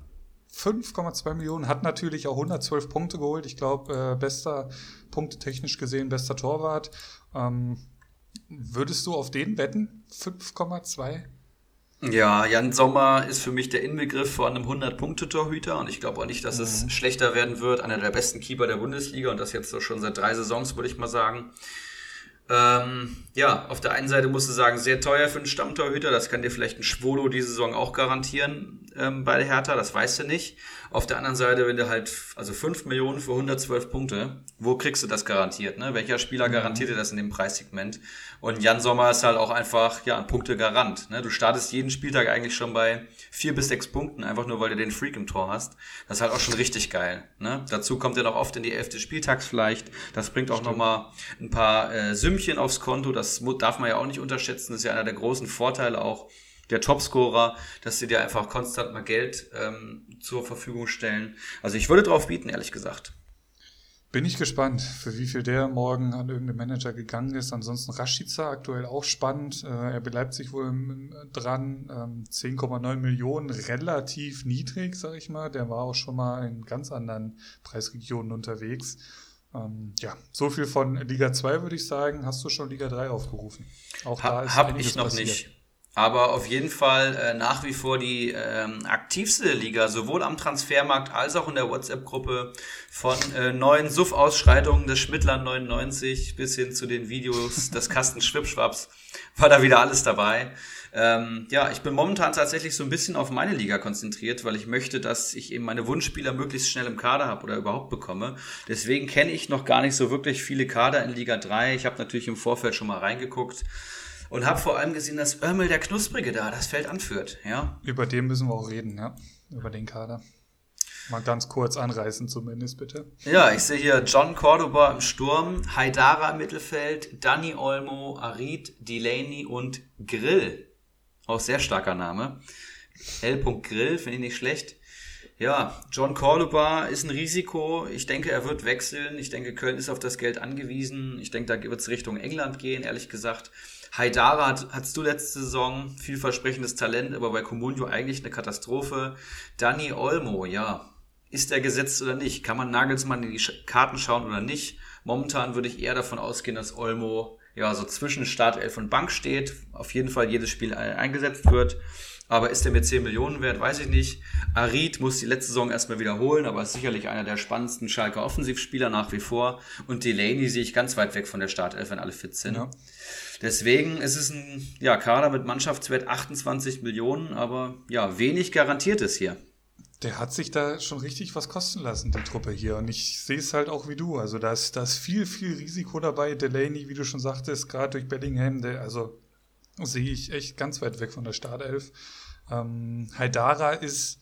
5,2 Millionen, hat natürlich auch 112 Punkte geholt. Ich glaube, äh, bester, Punkte technisch gesehen, bester Torwart. Ähm, würdest du auf den wetten? 5,2? Ja, Jan Sommer ist für mich der Inbegriff von einem 100-Punkte-Torhüter und ich glaube auch nicht, dass mhm. es schlechter werden wird. Einer der besten Keeper der Bundesliga und das jetzt so schon seit drei Saisons, würde ich mal sagen. Ähm, ja, auf der einen Seite musst du sagen, sehr teuer für einen Stammtorhüter. Das kann dir vielleicht ein Schwolo diese Saison auch garantieren ähm, bei der Hertha. Das weißt du nicht. Auf der anderen Seite, wenn du halt, also 5 Millionen für 112 Punkte, wo kriegst du das garantiert? Ne? Welcher Spieler mhm. garantiert dir das in dem Preissegment? Und Jan Sommer ist halt auch einfach, ja, ein Punktegarant. Ne? Du startest jeden Spieltag eigentlich schon bei vier bis sechs Punkten, einfach nur weil du den Freak im Tor hast. Das ist halt auch schon richtig geil. Ne? Dazu kommt er noch oft in die elfte Spieltags vielleicht. Das bringt auch nochmal ein paar äh, Sümmchen aufs Konto. Das darf man ja auch nicht unterschätzen. Das ist ja einer der großen Vorteile auch der Topscorer, dass sie dir einfach konstant mal Geld ähm, zur Verfügung stellen. Also ich würde drauf bieten, ehrlich gesagt. Bin ich gespannt, für wie viel der morgen an irgendeinen Manager gegangen ist. Ansonsten Rashica aktuell auch spannend. Äh, RB Leipzig wohl dran. Ähm, 10,9 Millionen, relativ niedrig, sag ich mal. Der war auch schon mal in ganz anderen Preisregionen unterwegs. Ähm, ja, so viel von Liga 2 würde ich sagen. Hast du schon Liga 3 aufgerufen? Auch ha, da ist Hab ich noch passiert. nicht. Aber auf jeden Fall äh, nach wie vor die ähm, aktivste Liga, sowohl am Transfermarkt als auch in der WhatsApp-Gruppe von äh, neuen Suff-Ausschreitungen des Schmidtland 99 bis hin zu den Videos des Kasten Schwipschwaps war da wieder alles dabei. Ähm, ja, ich bin momentan tatsächlich so ein bisschen auf meine Liga konzentriert, weil ich möchte, dass ich eben meine Wunschspieler möglichst schnell im Kader habe oder überhaupt bekomme. Deswegen kenne ich noch gar nicht so wirklich viele Kader in Liga 3. Ich habe natürlich im Vorfeld schon mal reingeguckt und habe vor allem gesehen, dass Örmel der Knusprige da das Feld anführt. Ja? Über den müssen wir auch reden, ja. Über den Kader. Mal ganz kurz anreißen zumindest, bitte. Ja, ich sehe hier John Cordoba im Sturm, Haidara im Mittelfeld, Danny Olmo, Arid, Delaney und Grill. Auch sehr starker Name. L. Grill, finde ich nicht schlecht. Ja, John Cordoba ist ein Risiko. Ich denke, er wird wechseln. Ich denke, Köln ist auf das Geld angewiesen. Ich denke, da wird es Richtung England gehen, ehrlich gesagt. Haidara hat, hattest du letzte Saison vielversprechendes Talent, aber bei Comunio eigentlich eine Katastrophe. Danny Olmo, ja. Ist er gesetzt oder nicht? Kann man Nagelsmann in die Karten schauen oder nicht? Momentan würde ich eher davon ausgehen, dass Olmo ja so zwischen Startelf und Bank steht, auf jeden Fall jedes Spiel eingesetzt wird. Aber ist er mit 10 Millionen wert, weiß ich nicht. Arid muss die letzte Saison erstmal wiederholen, aber ist sicherlich einer der spannendsten Schalke Offensivspieler nach wie vor. Und Delaney sehe ich ganz weit weg von der Startelf, wenn alle fit sind. Ja. Deswegen ist es ein ja, Kader mit Mannschaftswert 28 Millionen, aber ja, wenig garantiert ist hier. Der hat sich da schon richtig was kosten lassen, die Truppe hier. Und ich sehe es halt auch wie du. Also da ist, da ist viel, viel Risiko dabei. Delaney, wie du schon sagtest, gerade durch Bellingham, der, also sehe ich echt ganz weit weg von der Startelf. Ähm, Haidara ist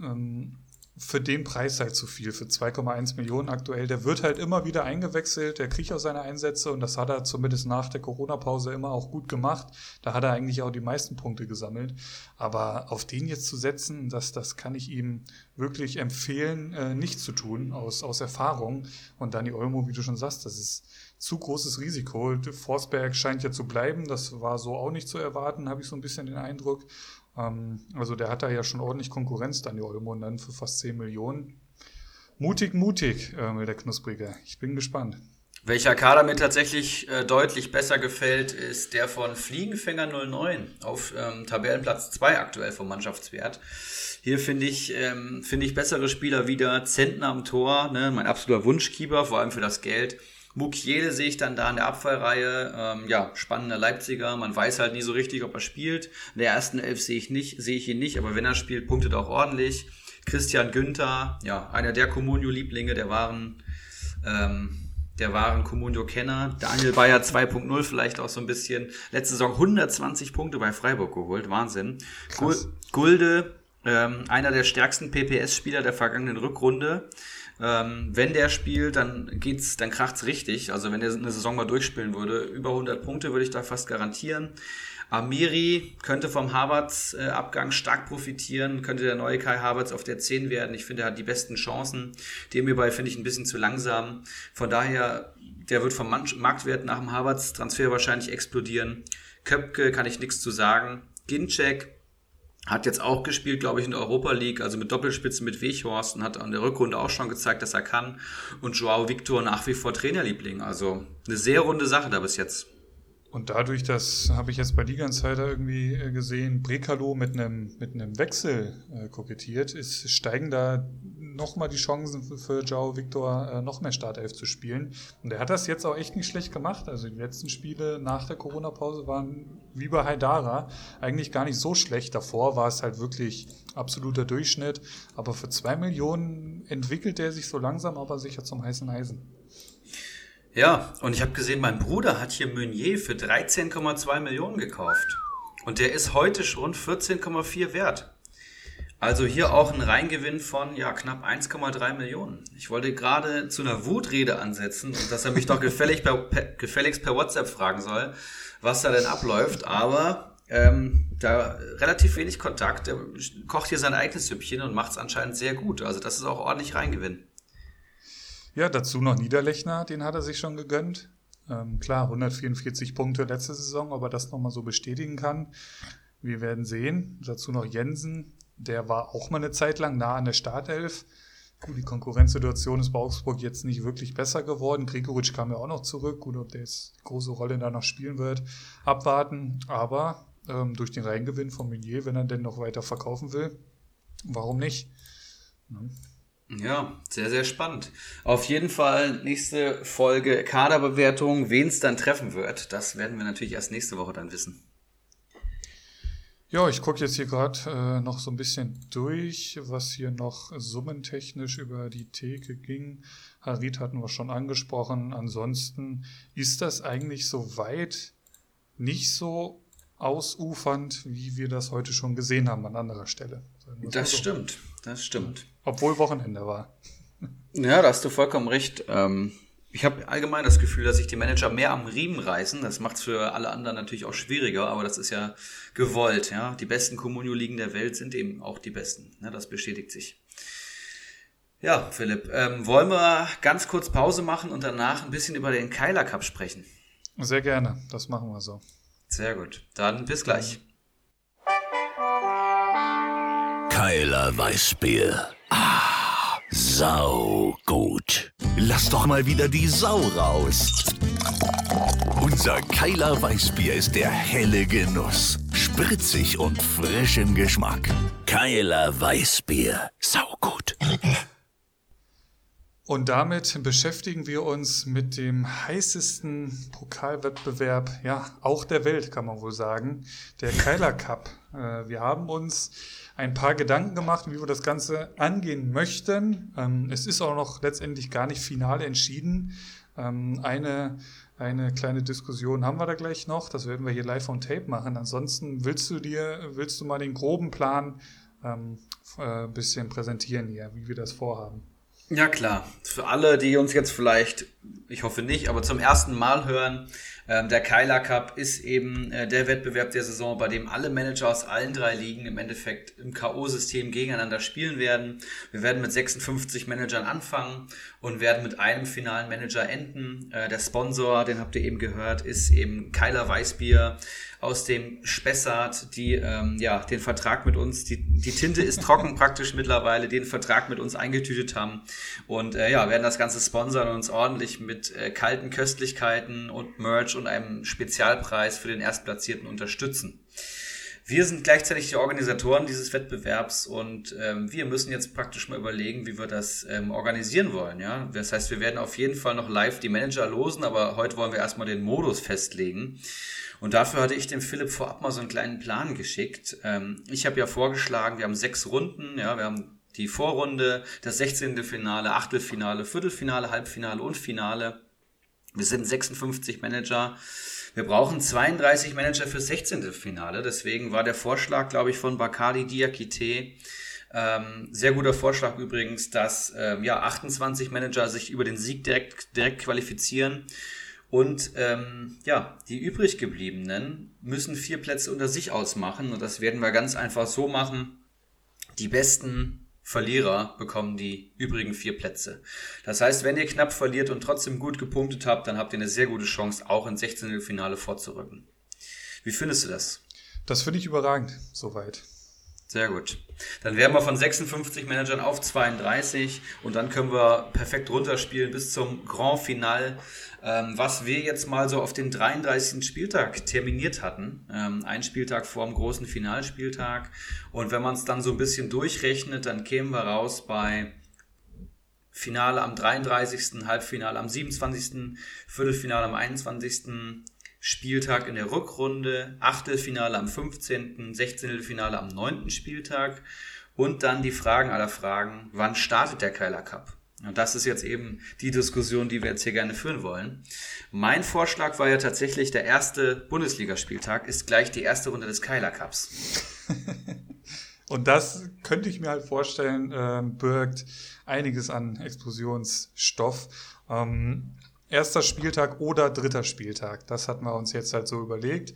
ähm, für den Preis halt zu viel, für 2,1 Millionen aktuell. Der wird halt immer wieder eingewechselt, der kriegt auch seine Einsätze und das hat er zumindest nach der Corona-Pause immer auch gut gemacht. Da hat er eigentlich auch die meisten Punkte gesammelt. Aber auf den jetzt zu setzen, das, das kann ich ihm wirklich empfehlen, äh, nicht zu tun, aus, aus Erfahrung. Und Dani Olmo, wie du schon sagst, das ist zu großes Risiko. Forsberg scheint ja zu bleiben, das war so auch nicht zu erwarten, habe ich so ein bisschen den Eindruck. Ähm, also der hat da ja schon ordentlich Konkurrenz, Daniel Olmo, und dann für fast 10 Millionen. Mutig, mutig, äh, der Knusprige. Ich bin gespannt. Welcher Kader mir tatsächlich äh, deutlich besser gefällt, ist der von Fliegenfänger 09 auf ähm, Tabellenplatz 2 aktuell vom Mannschaftswert. Hier finde ich, ähm, finde ich bessere Spieler wieder. Zentner am Tor, ne, mein absoluter Wunschkeeper, vor allem für das Geld. Mukiele sehe ich dann da in der Abfallreihe. Ähm, ja, spannender Leipziger. Man weiß halt nie so richtig, ob er spielt. In der ersten Elf sehe ich nicht, sehe ich ihn nicht, aber wenn er spielt, punktet auch ordentlich. Christian Günther, ja, einer der Comunio-Lieblinge, der waren, ähm, der waren Comunio-Kenner. Daniel Bayer 2.0 vielleicht auch so ein bisschen. Letzte Saison 120 Punkte bei Freiburg geholt. Wahnsinn. Krass. Gulde, ähm, einer der stärksten PPS-Spieler der vergangenen Rückrunde. Ähm, wenn der spielt, dann geht's, dann kracht's richtig. Also wenn er eine Saison mal durchspielen würde, über 100 Punkte würde ich da fast garantieren. Amiri könnte vom Harvards äh, stark profitieren, könnte der neue Kai Havertz auf der 10 werden. Ich finde, er hat die besten Chancen. Dem hierbei finde ich ein bisschen zu langsam. Von daher, der wird vom Marktwert nach dem Harvards Transfer wahrscheinlich explodieren. Köpke kann ich nichts zu sagen. Ginczek hat jetzt auch gespielt, glaube ich, in der Europa League, also mit Doppelspitzen mit Weghorst und hat an der Rückrunde auch schon gezeigt, dass er kann. Und Joao Victor nach wie vor Trainerliebling. Also eine sehr runde Sache da bis jetzt. Und dadurch, das habe ich jetzt bei Liga Insider irgendwie äh, gesehen, Brekalo mit einem mit einem Wechsel äh, kokettiert, ist, steigen da nochmal die Chancen für, für Joao Victor äh, noch mehr Startelf zu spielen. Und er hat das jetzt auch echt nicht schlecht gemacht. Also die letzten Spiele nach der Corona-Pause waren wie bei Haidara eigentlich gar nicht so schlecht. Davor war es halt wirklich absoluter Durchschnitt. Aber für zwei Millionen entwickelt er sich so langsam, aber sicher zum heißen Eisen. Ja, und ich habe gesehen, mein Bruder hat hier Meunier für 13,2 Millionen gekauft. Und der ist heute schon 14,4 wert. Also hier auch ein Reingewinn von ja knapp 1,3 Millionen. Ich wollte gerade zu einer Wutrede ansetzen und dass er mich doch gefällig per, per, gefälligst per WhatsApp fragen soll, was da denn abläuft. Aber ähm, da relativ wenig Kontakt. Er kocht hier sein eigenes Süppchen und macht es anscheinend sehr gut. Also das ist auch ordentlich Reingewinn. Ja, dazu noch Niederlechner, den hat er sich schon gegönnt. Ähm, klar, 144 Punkte letzte Saison, ob er das nochmal so bestätigen kann. Wir werden sehen. Dazu noch Jensen, der war auch mal eine Zeit lang nah an der Startelf. Die Konkurrenzsituation ist bei Augsburg jetzt nicht wirklich besser geworden. Gregoritsch kam ja auch noch zurück. Gut, ob der jetzt große Rolle da noch spielen wird, abwarten. Aber ähm, durch den Reingewinn von Meunier, wenn er denn noch weiter verkaufen will, warum nicht? Ne? Ja, sehr, sehr spannend. Auf jeden Fall nächste Folge Kaderbewertung. Wen es dann treffen wird, das werden wir natürlich erst nächste Woche dann wissen. Ja, ich gucke jetzt hier gerade äh, noch so ein bisschen durch, was hier noch summentechnisch über die Theke ging. Harit hatten wir schon angesprochen. Ansonsten ist das eigentlich so weit nicht so ausufernd, wie wir das heute schon gesehen haben an anderer Stelle. Das so. stimmt, das stimmt. Obwohl Wochenende war. Ja, da hast du vollkommen recht. Ähm, ich habe allgemein das Gefühl, dass sich die Manager mehr am Riemen reißen. Das macht es für alle anderen natürlich auch schwieriger, aber das ist ja gewollt. Ja, Die besten Communio-Ligen der Welt sind eben auch die besten. Ja, das bestätigt sich. Ja, Philipp, ähm, wollen wir ganz kurz Pause machen und danach ein bisschen über den Keiler Cup sprechen? Sehr gerne, das machen wir so. Sehr gut, dann bis gleich. Keiler Weißbier. Ah, sau gut. Lass doch mal wieder die Sau raus. Unser Keiler Weißbier ist der helle Genuss. Spritzig und frisch im Geschmack. Keiler Weißbier. Sau gut. Und damit beschäftigen wir uns mit dem heißesten Pokalwettbewerb, ja, auch der Welt, kann man wohl sagen, der Keiler Cup. Äh, wir haben uns ein paar Gedanken gemacht, wie wir das Ganze angehen möchten. Ähm, es ist auch noch letztendlich gar nicht final entschieden. Ähm, eine, eine kleine Diskussion haben wir da gleich noch. Das werden wir hier live on Tape machen. Ansonsten willst du dir, willst du mal den groben Plan ähm, ein äh, bisschen präsentieren hier, wie wir das vorhaben? Ja, klar. Für alle, die uns jetzt vielleicht, ich hoffe nicht, aber zum ersten Mal hören, der Keiler Cup ist eben äh, der Wettbewerb der Saison, bei dem alle Manager aus allen drei Ligen im Endeffekt im K.O.-System gegeneinander spielen werden. Wir werden mit 56 Managern anfangen und werden mit einem finalen Manager enden. Äh, der Sponsor, den habt ihr eben gehört, ist eben Keiler Weißbier aus dem Spessart, die ähm, ja den Vertrag mit uns, die, die Tinte ist trocken praktisch mittlerweile, den Vertrag mit uns eingetütet haben und äh, ja, werden das Ganze sponsern und uns ordentlich mit äh, kalten Köstlichkeiten und Merch und einem Spezialpreis für den Erstplatzierten unterstützen. Wir sind gleichzeitig die Organisatoren dieses Wettbewerbs und ähm, wir müssen jetzt praktisch mal überlegen, wie wir das ähm, organisieren wollen. Ja? Das heißt, wir werden auf jeden Fall noch live die Manager losen, aber heute wollen wir erstmal den Modus festlegen. Und dafür hatte ich dem Philipp vorab mal so einen kleinen Plan geschickt. Ähm, ich habe ja vorgeschlagen, wir haben sechs Runden, ja, wir haben die Vorrunde, das 16. Finale, Achtelfinale, Viertelfinale, Halbfinale und Finale. Wir sind 56 Manager. Wir brauchen 32 Manager fürs 16. Finale. Deswegen war der Vorschlag, glaube ich, von Bakali Diakite, ähm, sehr guter Vorschlag übrigens, dass ähm, ja 28 Manager sich über den Sieg direkt, direkt qualifizieren und ähm, ja, die übrig gebliebenen müssen vier Plätze unter sich ausmachen. Und das werden wir ganz einfach so machen. Die besten Verlierer bekommen die übrigen vier Plätze. Das heißt, wenn ihr knapp verliert und trotzdem gut gepunktet habt, dann habt ihr eine sehr gute Chance, auch ins 16. Finale vorzurücken. Wie findest du das? Das finde ich überragend, soweit. Sehr gut. Dann wären wir von 56 Managern auf 32 und dann können wir perfekt runterspielen bis zum Grand Final, ähm, was wir jetzt mal so auf den 33. Spieltag terminiert hatten. Ähm, ein Spieltag vor dem großen Finalspieltag. Und wenn man es dann so ein bisschen durchrechnet, dann kämen wir raus bei Finale am 33., Halbfinale am 27., Viertelfinale am 21., Spieltag in der Rückrunde, Achtelfinale am 15., 16. Finale am 9. Spieltag und dann die Fragen aller Fragen, wann startet der Keiler Cup? Und das ist jetzt eben die Diskussion, die wir jetzt hier gerne führen wollen. Mein Vorschlag war ja tatsächlich, der erste Bundesligaspieltag ist gleich die erste Runde des Keiler Cups. Und das könnte ich mir halt vorstellen, äh, birgt einiges an Explosionsstoff. Ähm, erster Spieltag oder dritter Spieltag. Das hatten wir uns jetzt halt so überlegt.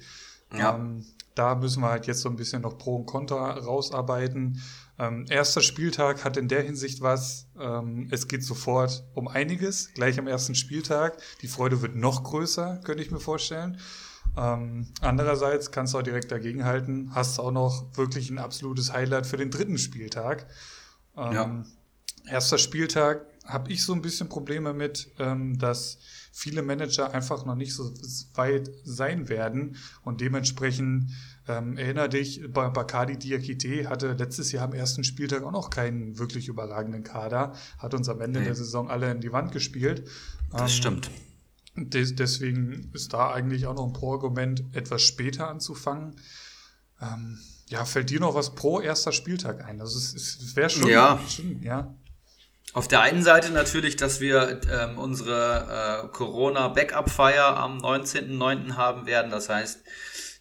Ja. Ähm, da müssen wir halt jetzt so ein bisschen noch Pro und Contra rausarbeiten. Ähm, erster Spieltag hat in der Hinsicht was. Ähm, es geht sofort um einiges, gleich am ersten Spieltag. Die Freude wird noch größer, könnte ich mir vorstellen. Ähm, andererseits kannst du auch direkt dagegenhalten, hast du auch noch wirklich ein absolutes Highlight für den dritten Spieltag. Ähm, ja. Erster Spieltag habe ich so ein bisschen Probleme mit, ähm, dass viele Manager einfach noch nicht so weit sein werden und dementsprechend ähm, erinnere dich, Bakadi Diakite hatte letztes Jahr am ersten Spieltag auch noch keinen wirklich überragenden Kader, hat uns am Ende nee. der Saison alle in die Wand gespielt. Das ähm, stimmt. Des, deswegen ist da eigentlich auch noch ein Pro-Argument, etwas später anzufangen. Ähm, ja, fällt dir noch was pro erster Spieltag ein? Also es, es wäre schon, ja. schon, ja. Auf der einen Seite natürlich, dass wir ähm, unsere äh, Corona-Backup-Feier am 19.09. haben werden. Das heißt,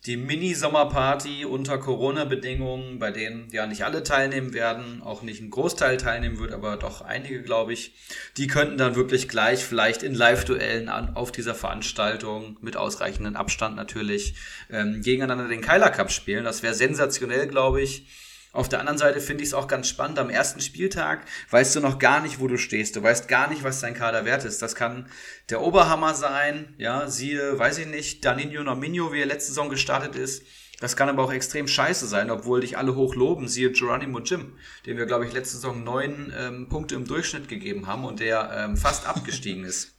die Mini-Sommerparty unter Corona-Bedingungen, bei denen ja nicht alle teilnehmen werden, auch nicht ein Großteil teilnehmen wird, aber doch einige, glaube ich, die könnten dann wirklich gleich vielleicht in Live-Duellen auf dieser Veranstaltung mit ausreichendem Abstand natürlich ähm, gegeneinander den Keiler Cup spielen. Das wäre sensationell, glaube ich. Auf der anderen Seite finde ich es auch ganz spannend. Am ersten Spieltag weißt du noch gar nicht, wo du stehst. Du weißt gar nicht, was dein Kader wert ist. Das kann der Oberhammer sein. Ja, siehe, weiß ich nicht, Danilo Nominio, wie er letzte Saison gestartet ist. Das kann aber auch extrem scheiße sein, obwohl dich alle hoch loben. Siehe Geronimo Jim, dem wir, glaube ich, letzte Saison neun ähm, Punkte im Durchschnitt gegeben haben und der ähm, fast abgestiegen ist.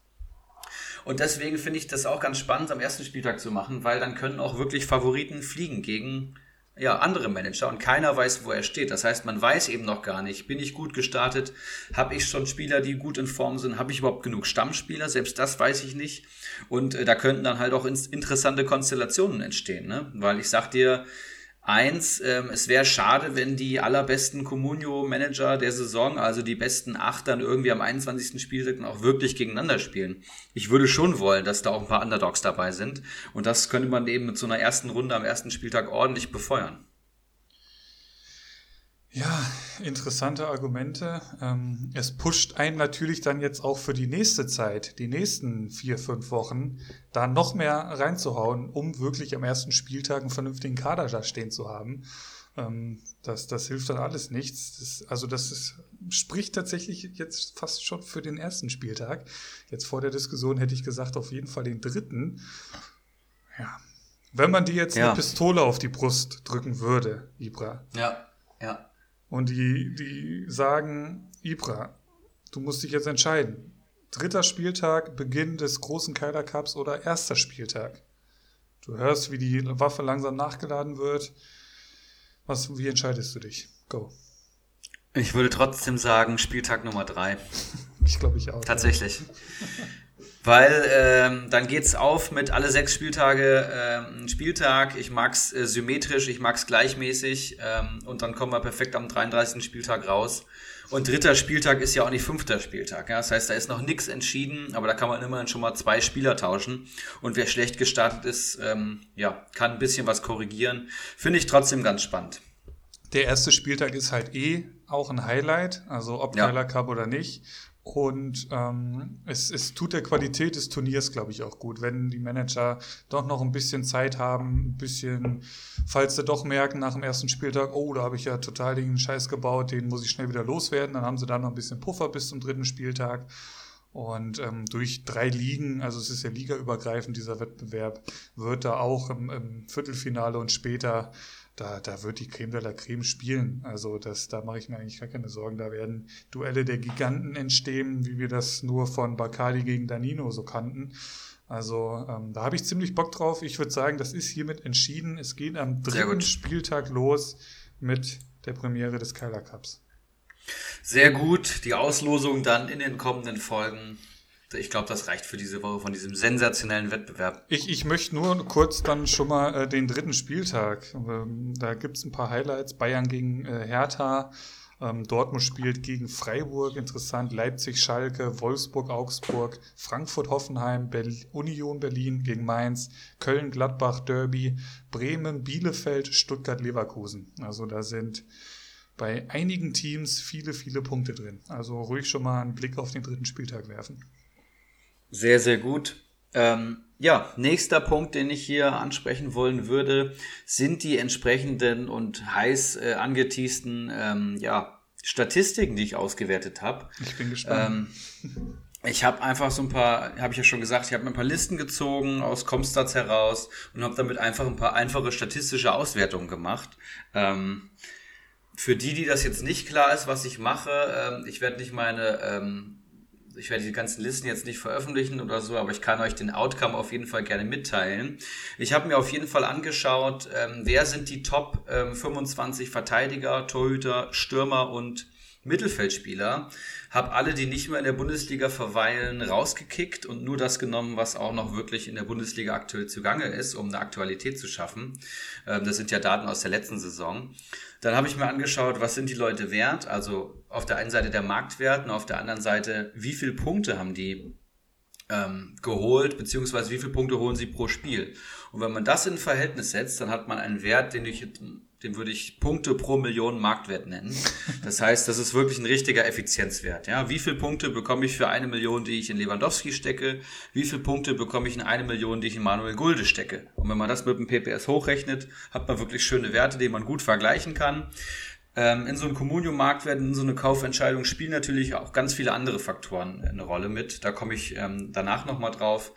Und deswegen finde ich das auch ganz spannend, am ersten Spieltag zu machen, weil dann können auch wirklich Favoriten fliegen gegen ja, andere Manager und keiner weiß, wo er steht. Das heißt, man weiß eben noch gar nicht, bin ich gut gestartet, habe ich schon Spieler, die gut in Form sind, habe ich überhaupt genug Stammspieler, selbst das weiß ich nicht. Und äh, da könnten dann halt auch interessante Konstellationen entstehen, ne? weil ich sag dir, Eins, ähm, es wäre schade, wenn die allerbesten Comunio-Manager der Saison, also die besten acht, dann irgendwie am 21. Spieltag auch wirklich gegeneinander spielen. Ich würde schon wollen, dass da auch ein paar Underdogs dabei sind. Und das könnte man eben mit so einer ersten Runde am ersten Spieltag ordentlich befeuern. Ja, interessante Argumente. Ähm, es pusht einen natürlich dann jetzt auch für die nächste Zeit, die nächsten vier, fünf Wochen, da noch mehr reinzuhauen, um wirklich am ersten Spieltag einen vernünftigen Kader da stehen zu haben. Ähm, das, das hilft dann alles nichts. Das, also das ist, spricht tatsächlich jetzt fast schon für den ersten Spieltag. Jetzt vor der Diskussion hätte ich gesagt, auf jeden Fall den dritten. Ja. Wenn man dir jetzt ja. eine Pistole auf die Brust drücken würde, Ibra. Ja, ja und die, die sagen, Ibra, du musst dich jetzt entscheiden. Dritter Spieltag, Beginn des großen Keiler Cups oder erster Spieltag. Du hörst, wie die Waffe langsam nachgeladen wird. Was, wie entscheidest du dich? Go. Ich würde trotzdem sagen, Spieltag Nummer drei. ich glaube ich auch. Tatsächlich. Ja. Weil ähm, dann geht's auf mit alle sechs Spieltage ähm, Spieltag. Ich mag's äh, symmetrisch, ich mag's gleichmäßig ähm, und dann kommen wir perfekt am 33. Spieltag raus. Und dritter Spieltag ist ja auch nicht fünfter Spieltag. Ja? Das heißt, da ist noch nichts entschieden, aber da kann man immerhin schon mal zwei Spieler tauschen. Und wer schlecht gestartet ist, ähm, ja, kann ein bisschen was korrigieren. Finde ich trotzdem ganz spannend. Der erste Spieltag ist halt eh auch ein Highlight, also ob ja. Cup oder nicht. Und ähm, es, es tut der Qualität des Turniers, glaube ich, auch gut, wenn die Manager doch noch ein bisschen Zeit haben, ein bisschen, falls sie doch merken nach dem ersten Spieltag, oh, da habe ich ja total den Scheiß gebaut, den muss ich schnell wieder loswerden, dann haben sie da noch ein bisschen Puffer bis zum dritten Spieltag. Und ähm, durch drei Ligen, also es ist ja ligaübergreifend dieser Wettbewerb, wird da auch im, im Viertelfinale und später da, da wird die Creme de la Creme spielen. Also das, da mache ich mir eigentlich gar keine Sorgen. Da werden Duelle der Giganten entstehen, wie wir das nur von Bacardi gegen Danino so kannten. Also ähm, da habe ich ziemlich Bock drauf. Ich würde sagen, das ist hiermit entschieden. Es geht am dritten Spieltag los mit der Premiere des Kyler Cups. Sehr gut. Die Auslosung dann in den kommenden Folgen ich glaube, das reicht für diese Woche von diesem sensationellen Wettbewerb. Ich, ich möchte nur kurz dann schon mal äh, den dritten Spieltag. Ähm, da gibt es ein paar Highlights. Bayern gegen äh, Hertha. Ähm, Dortmund spielt gegen Freiburg, interessant. Leipzig, Schalke, Wolfsburg, Augsburg, Frankfurt, Hoffenheim, Berlin, Union Berlin gegen Mainz, Köln, Gladbach, Derby, Bremen, Bielefeld, Stuttgart, Leverkusen. Also da sind bei einigen Teams viele, viele Punkte drin. Also ruhig schon mal einen Blick auf den dritten Spieltag werfen. Sehr, sehr gut. Ähm, ja, nächster Punkt, den ich hier ansprechen wollen würde, sind die entsprechenden und heiß äh, angeteasten ähm, ja, Statistiken, die ich ausgewertet habe. Ich bin gespannt. Ähm, ich habe einfach so ein paar, habe ich ja schon gesagt, ich habe mir ein paar Listen gezogen aus Comstats heraus und habe damit einfach ein paar einfache statistische Auswertungen gemacht. Ähm, für die, die das jetzt nicht klar ist, was ich mache, ähm, ich werde nicht meine ähm, ich werde die ganzen Listen jetzt nicht veröffentlichen oder so, aber ich kann euch den Outcome auf jeden Fall gerne mitteilen. Ich habe mir auf jeden Fall angeschaut, ähm, wer sind die Top ähm, 25 Verteidiger, Torhüter, Stürmer und Mittelfeldspieler, habe alle, die nicht mehr in der Bundesliga verweilen, rausgekickt und nur das genommen, was auch noch wirklich in der Bundesliga aktuell zugange ist, um eine Aktualität zu schaffen. Ähm, das sind ja Daten aus der letzten Saison. Dann habe ich mir angeschaut, was sind die Leute wert? Also auf der einen Seite der Marktwert und auf der anderen Seite, wie viele Punkte haben die ähm, geholt, beziehungsweise wie viele Punkte holen sie pro Spiel. Und wenn man das in Verhältnis setzt, dann hat man einen Wert, den ich den würde ich Punkte pro Million Marktwert nennen. Das heißt, das ist wirklich ein richtiger Effizienzwert. Ja, wie viele Punkte bekomme ich für eine Million, die ich in Lewandowski stecke? Wie viele Punkte bekomme ich in eine Million, die ich in Manuel Gulde stecke? Und wenn man das mit dem PPS hochrechnet, hat man wirklich schöne Werte, die man gut vergleichen kann. Ähm, in so einem Communio-Marktwert, in so eine Kaufentscheidung spielen natürlich auch ganz viele andere Faktoren eine Rolle mit. Da komme ich ähm, danach nochmal drauf.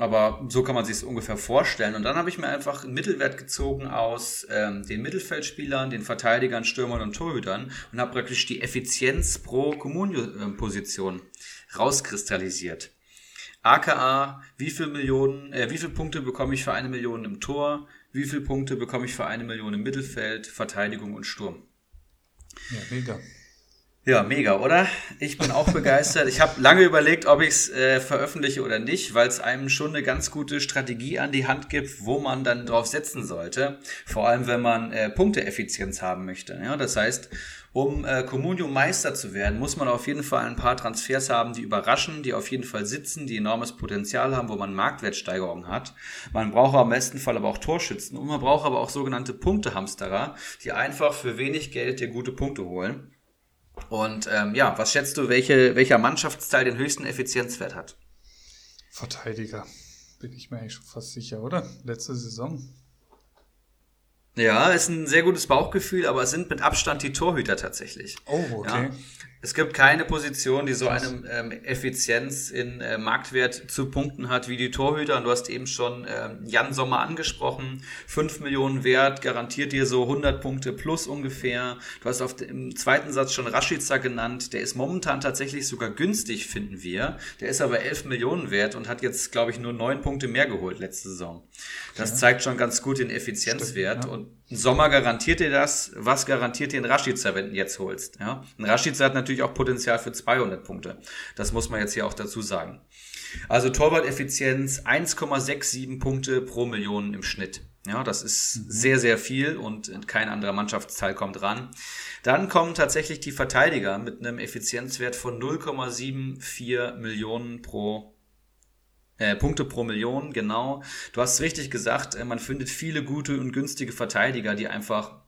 Aber so kann man sich es ungefähr vorstellen. Und dann habe ich mir einfach einen Mittelwert gezogen aus ähm, den Mittelfeldspielern, den Verteidigern, Stürmern und Torhütern und habe praktisch die Effizienz pro Kommunio-Position rauskristallisiert. AKA, wie viel Millionen, äh, wie viele Punkte bekomme ich für eine Million im Tor, wie viele Punkte bekomme ich für eine Million im Mittelfeld, Verteidigung und Sturm. Ja, mega. Ja, mega, oder? Ich bin auch begeistert. Ich habe lange überlegt, ob ich es äh, veröffentliche oder nicht, weil es einem schon eine ganz gute Strategie an die Hand gibt, wo man dann drauf setzen sollte. Vor allem, wenn man äh, Punkteeffizienz haben möchte. Ja, das heißt, um äh, Communio Meister zu werden, muss man auf jeden Fall ein paar Transfers haben, die überraschen, die auf jeden Fall sitzen, die enormes Potenzial haben, wo man Marktwertsteigerung hat. Man braucht am besten Fall aber auch Torschützen und man braucht aber auch sogenannte Punktehamsterer, die einfach für wenig Geld dir gute Punkte holen. Und ähm, ja, was schätzt du, welche, welcher Mannschaftsteil den höchsten Effizienzwert hat? Verteidiger. Bin ich mir eigentlich schon fast sicher, oder? Letzte Saison. Ja, ist ein sehr gutes Bauchgefühl, aber es sind mit Abstand die Torhüter tatsächlich. Oh, okay. Ja. Es gibt keine Position, die so eine ähm, Effizienz in äh, Marktwert zu punkten hat wie die Torhüter. Und du hast eben schon äh, Jan Sommer angesprochen. 5 Millionen Wert garantiert dir so 100 Punkte plus ungefähr. Du hast auf dem, zweiten Satz schon Rashica genannt. Der ist momentan tatsächlich sogar günstig, finden wir. Der ist aber 11 Millionen wert und hat jetzt, glaube ich, nur 9 Punkte mehr geholt letzte Saison. Das ja. zeigt schon ganz gut den Effizienzwert. Stimmt, ja. Und Sommer garantiert dir das. Was garantiert dir ein Rashica, wenn du ihn jetzt holst? Ja? Ein Rashica hat natürlich auch Potenzial für 200 Punkte. Das muss man jetzt hier auch dazu sagen. Also Torwart-Effizienz 1,67 Punkte pro Million im Schnitt. Ja, das ist mhm. sehr, sehr viel und kein anderer Mannschaftsteil kommt ran. Dann kommen tatsächlich die Verteidiger mit einem Effizienzwert von 0,74 Millionen pro äh, Punkte pro Million, genau. Du hast richtig gesagt, äh, man findet viele gute und günstige Verteidiger, die einfach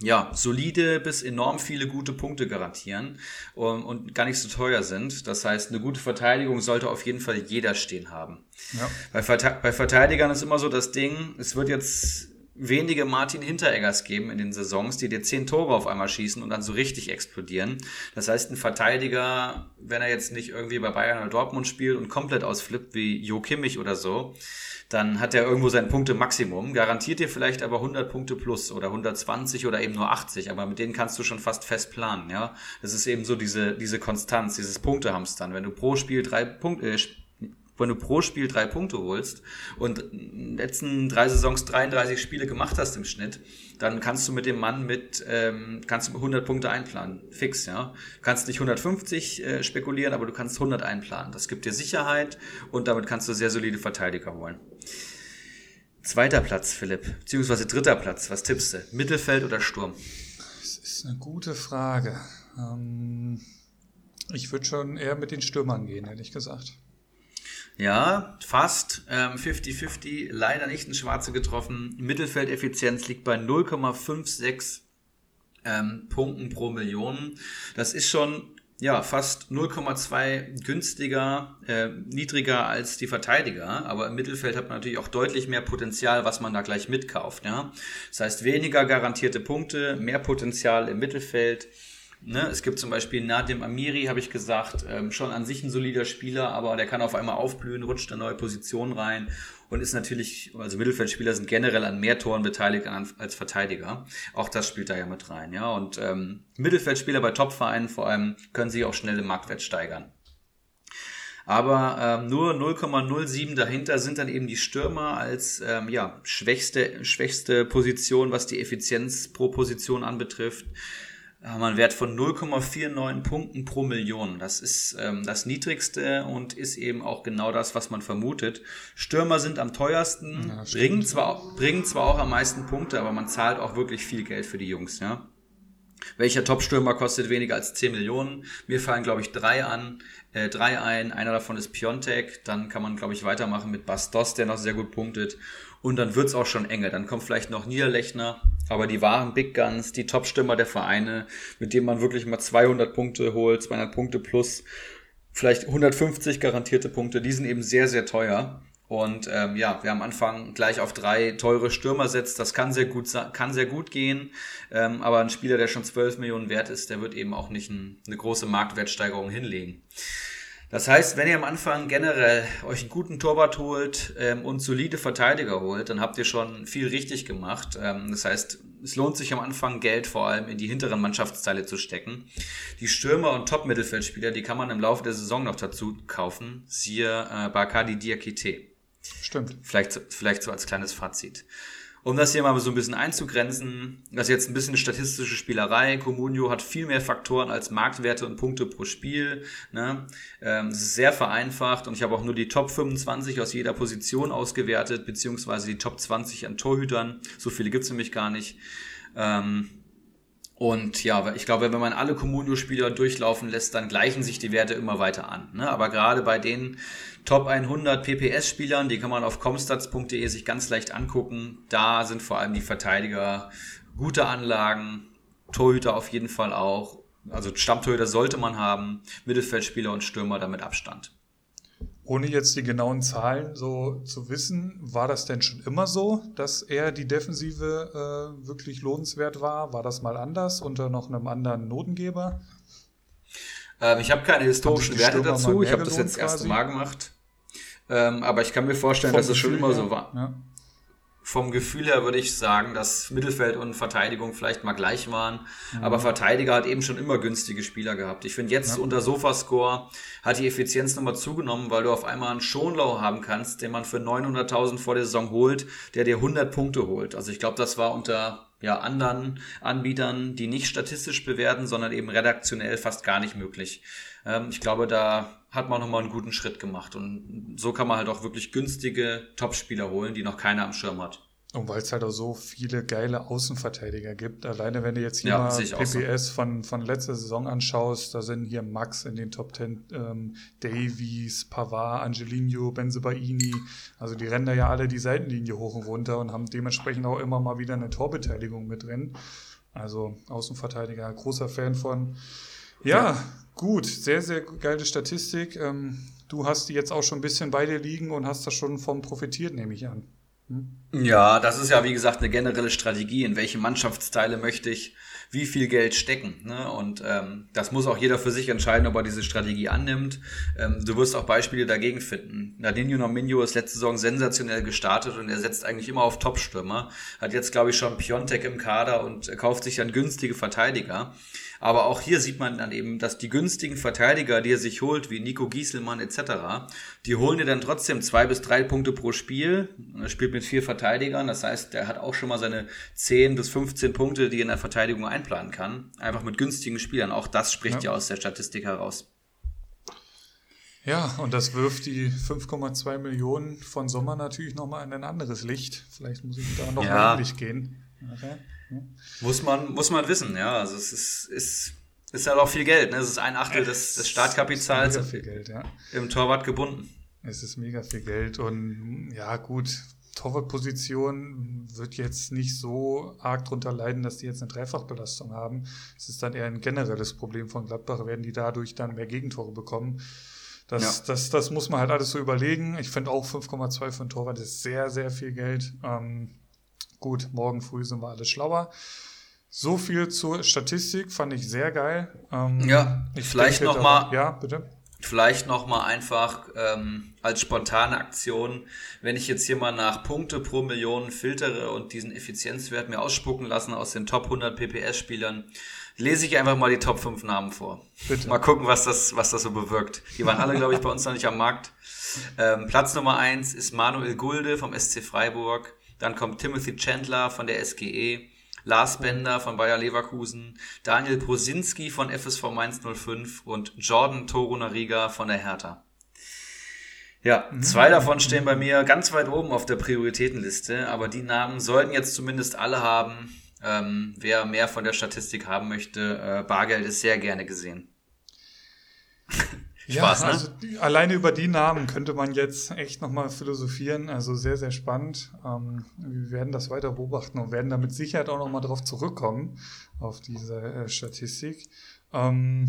ja, solide bis enorm viele gute Punkte garantieren um, und gar nicht so teuer sind. Das heißt, eine gute Verteidigung sollte auf jeden Fall jeder stehen haben. Ja. Bei, Verte bei Verteidigern ist immer so das Ding, es wird jetzt wenige Martin Hintereggers geben in den Saisons, die dir zehn Tore auf einmal schießen und dann so richtig explodieren. Das heißt, ein Verteidiger, wenn er jetzt nicht irgendwie bei Bayern oder Dortmund spielt und komplett ausflippt wie Jo Kimmich oder so, dann hat er irgendwo sein Punkte-Maximum, garantiert dir vielleicht aber 100 Punkte plus oder 120 oder eben nur 80, aber mit denen kannst du schon fast fest planen, ja. Das ist eben so diese, diese Konstanz, dieses Punktehamstern. Wenn du pro Spiel drei Punkte, äh, wenn du pro Spiel drei Punkte holst und in den letzten drei Saisons 33 Spiele gemacht hast im Schnitt, dann kannst du mit dem Mann mit, ähm, kannst du 100 Punkte einplanen. Fix, ja. Kannst nicht 150 äh, spekulieren, aber du kannst 100 einplanen. Das gibt dir Sicherheit und damit kannst du sehr solide Verteidiger holen. Zweiter Platz, Philipp, beziehungsweise dritter Platz. Was tippst du? Mittelfeld oder Sturm? Das ist eine gute Frage. Ähm, ich würde schon eher mit den Stürmern gehen, ehrlich gesagt. Ja, fast. 50-50, ähm, leider nicht ein Schwarze getroffen. Mittelfeldeffizienz liegt bei 0,56 ähm, Punkten pro Million. Das ist schon ja, fast 0,2 günstiger, äh, niedriger als die Verteidiger. Aber im Mittelfeld hat man natürlich auch deutlich mehr Potenzial, was man da gleich mitkauft. Ja? Das heißt, weniger garantierte Punkte, mehr Potenzial im Mittelfeld. Ne? Es gibt zum Beispiel Nadim Amiri, habe ich gesagt, ähm, schon an sich ein solider Spieler, aber der kann auf einmal aufblühen, rutscht eine neue Position rein und ist natürlich, also Mittelfeldspieler sind generell an mehr Toren beteiligt als Verteidiger. Auch das spielt da ja mit rein, ja. Und ähm, Mittelfeldspieler bei Topvereinen vor allem können sich auch schnell im Marktwert steigern. Aber ähm, nur 0,07 dahinter sind dann eben die Stürmer als ähm, ja, schwächste, schwächste Position, was die Effizienz pro Position anbetrifft haben wir einen Wert von 0,49 Punkten pro Million. Das ist ähm, das niedrigste und ist eben auch genau das, was man vermutet. Stürmer sind am teuersten, ja, bringen, zwar, bringen zwar auch am meisten Punkte, aber man zahlt auch wirklich viel Geld für die Jungs, ja. Welcher Top-Stürmer kostet weniger als 10 Millionen? Mir fallen, glaube ich, drei an, äh, drei ein. Einer davon ist Piontek. Dann kann man, glaube ich, weitermachen mit Bastos, der noch sehr gut punktet. Und dann wird's auch schon enge. Dann kommt vielleicht noch Niederlechner. Aber die wahren Big Guns, die Top-Stürmer der Vereine, mit denen man wirklich mal 200 Punkte holt, 200 Punkte plus vielleicht 150 garantierte Punkte, die sind eben sehr, sehr teuer. Und ähm, ja, wer am Anfang gleich auf drei teure Stürmer setzt, das kann sehr gut, kann sehr gut gehen. Ähm, aber ein Spieler, der schon 12 Millionen wert ist, der wird eben auch nicht ein, eine große Marktwertsteigerung hinlegen. Das heißt, wenn ihr am Anfang generell euch einen guten Torwart holt ähm, und solide Verteidiger holt, dann habt ihr schon viel richtig gemacht. Ähm, das heißt, es lohnt sich am Anfang Geld vor allem in die hinteren Mannschaftsteile zu stecken. Die Stürmer und Top-Mittelfeldspieler, die kann man im Laufe der Saison noch dazu kaufen. Siehe äh, Bakadi Diakite. Stimmt. Vielleicht, vielleicht so als kleines Fazit. Um das hier mal so ein bisschen einzugrenzen, das ist jetzt ein bisschen statistische Spielerei. Comunio hat viel mehr Faktoren als Marktwerte und Punkte pro Spiel. Ne? Ähm, das ist sehr vereinfacht und ich habe auch nur die Top 25 aus jeder Position ausgewertet, beziehungsweise die Top 20 an Torhütern. So viele gibt's nämlich gar nicht. Ähm, und ja, ich glaube, wenn man alle Comunio-Spieler durchlaufen lässt, dann gleichen sich die Werte immer weiter an. Ne? Aber gerade bei den Top 100 PPS-Spielern, die kann man auf comstats.de sich ganz leicht angucken. Da sind vor allem die Verteidiger gute Anlagen, Torhüter auf jeden Fall auch. Also Stammtorhüter sollte man haben, Mittelfeldspieler und Stürmer damit Abstand. Ohne jetzt die genauen Zahlen so zu wissen, war das denn schon immer so, dass er die Defensive äh, wirklich lohnenswert war? War das mal anders unter noch einem anderen Notengeber? Ähm, ich habe keine historischen Werte dazu. Ich habe das jetzt das erste Mal gemacht. Ähm, aber ich kann mir vorstellen, Vom dass es schon immer her. so war. Ja. Vom Gefühl her würde ich sagen, dass Mittelfeld und Verteidigung vielleicht mal gleich waren. Mhm. Aber Verteidiger hat eben schon immer günstige Spieler gehabt. Ich finde jetzt ja. unter Sofascore hat die Effizienz nochmal zugenommen, weil du auf einmal einen Schonlau haben kannst, den man für 900.000 vor der Saison holt, der dir 100 Punkte holt. Also ich glaube, das war unter ja, anderen Anbietern, die nicht statistisch bewerten, sondern eben redaktionell fast gar nicht möglich. Ähm, ich glaube, da hat man nochmal einen guten Schritt gemacht. Und so kann man halt auch wirklich günstige Topspieler holen, die noch keiner am Schirm hat. Und weil es halt auch so viele geile Außenverteidiger gibt. Alleine wenn du jetzt hier ja, mal PPS so. von, von letzter Saison anschaust, da sind hier Max in den Top 10, ähm, Davies, Pavard, Angelino, Benzebaini. Also die rennen da ja alle die Seitenlinie hoch und runter und haben dementsprechend auch immer mal wieder eine Torbeteiligung mit drin. Also Außenverteidiger, großer Fan von. Ja, ja. Gut, sehr, sehr geile Statistik. Ähm, du hast die jetzt auch schon ein bisschen bei dir liegen und hast da schon vom profitiert, nehme ich an. Ja, das ist ja wie gesagt eine generelle Strategie. In welche Mannschaftsteile möchte ich wie viel Geld stecken? Ne? Und ähm, das muss auch jeder für sich entscheiden, ob er diese Strategie annimmt. Ähm, du wirst auch Beispiele dagegen finden. Nadine Nominio ist letzte Saison sensationell gestartet und er setzt eigentlich immer auf Top-Stürmer. Hat jetzt, glaube ich, schon Piontek im Kader und kauft sich dann günstige Verteidiger. Aber auch hier sieht man dann eben, dass die günstigen Verteidiger, die er sich holt, wie Nico Gieselmann etc., die holen dir dann trotzdem zwei bis drei Punkte pro Spiel. Er spielt mit vier Verteidigern, das heißt, der hat auch schon mal seine 10 bis 15 Punkte, die er in der Verteidigung einplanen kann. Einfach mit günstigen Spielern. Auch das spricht ja, ja aus der Statistik heraus. Ja, und das wirft die 5,2 Millionen von Sommer natürlich nochmal in ein anderes Licht. Vielleicht muss ich da noch ja. mal gehen. Okay. Muss man, muss man wissen, ja. Also es ist, ist, ist halt auch viel Geld. Ne? Es ist ein Achtel des, des Startkapitals mega viel Geld, ja. im Torwart gebunden. Es ist mega viel Geld und ja, gut, Torwartposition wird jetzt nicht so arg drunter leiden, dass die jetzt eine Dreifachbelastung haben. Es ist dann eher ein generelles Problem von Gladbach, werden die dadurch dann mehr Gegentore bekommen. Das, ja. das, das muss man halt alles so überlegen. Ich finde auch 5,2 für ein Torwart ist sehr, sehr viel Geld. Ähm, gut, morgen früh sind wir alle schlauer. So viel zur Statistik fand ich sehr geil. Ähm, ja, vielleicht nochmal. Ja, bitte. Vielleicht nochmal einfach ähm, als spontane Aktion, wenn ich jetzt hier mal nach Punkte pro Million filtere und diesen Effizienzwert mir ausspucken lassen aus den Top 100 PPS-Spielern, lese ich einfach mal die Top 5 Namen vor. Bitte. Mal gucken, was das, was das so bewirkt. Die waren alle, glaube ich, bei uns noch nicht am Markt. Ähm, Platz Nummer 1 ist Manuel Gulde vom SC Freiburg. Dann kommt Timothy Chandler von der SGE. Lars Bender von Bayer Leverkusen, Daniel Brosinski von FSV Mainz 05 und Jordan Torunariga von der Hertha. Ja, mhm. zwei davon stehen bei mir ganz weit oben auf der Prioritätenliste, aber die Namen sollten jetzt zumindest alle haben. Ähm, wer mehr von der Statistik haben möchte, äh, Bargeld ist sehr gerne gesehen. Spaß, ja, ne? also alleine über die Namen könnte man jetzt echt nochmal philosophieren. Also sehr, sehr spannend. Ähm, wir werden das weiter beobachten und werden da mit Sicherheit auch nochmal drauf zurückkommen, auf diese äh, Statistik. Ähm,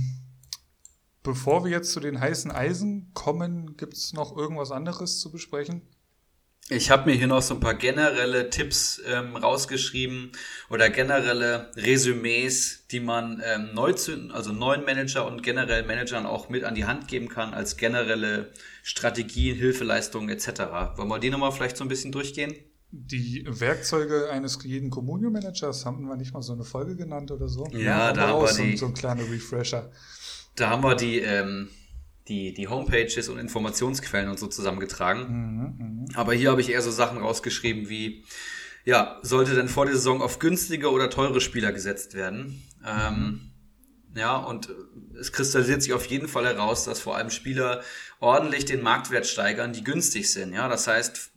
bevor wir jetzt zu den heißen Eisen kommen, gibt es noch irgendwas anderes zu besprechen? Ich habe mir hier noch so ein paar generelle Tipps ähm, rausgeschrieben oder generelle Resümees, die man ähm, neu zu, also neuen Manager und generell Managern auch mit an die Hand geben kann als generelle Strategien, Hilfeleistungen etc. Wollen wir die nochmal vielleicht so ein bisschen durchgehen? Die Werkzeuge eines jeden Communio-Managers haben wir nicht mal so eine Folge genannt oder so? Ja, da haben wir so, die, so ein kleiner Refresher. Da haben wir die ähm, die, die Homepages und Informationsquellen und so zusammengetragen. Mhm, mh. Aber hier habe ich eher so Sachen rausgeschrieben wie, ja, sollte denn vor der Saison auf günstige oder teure Spieler gesetzt werden? Ähm, mhm. Ähm, ja, und es kristallisiert sich auf jeden Fall heraus, dass vor allem Spieler ordentlich den Marktwert steigern, die günstig sind. Ja, das heißt,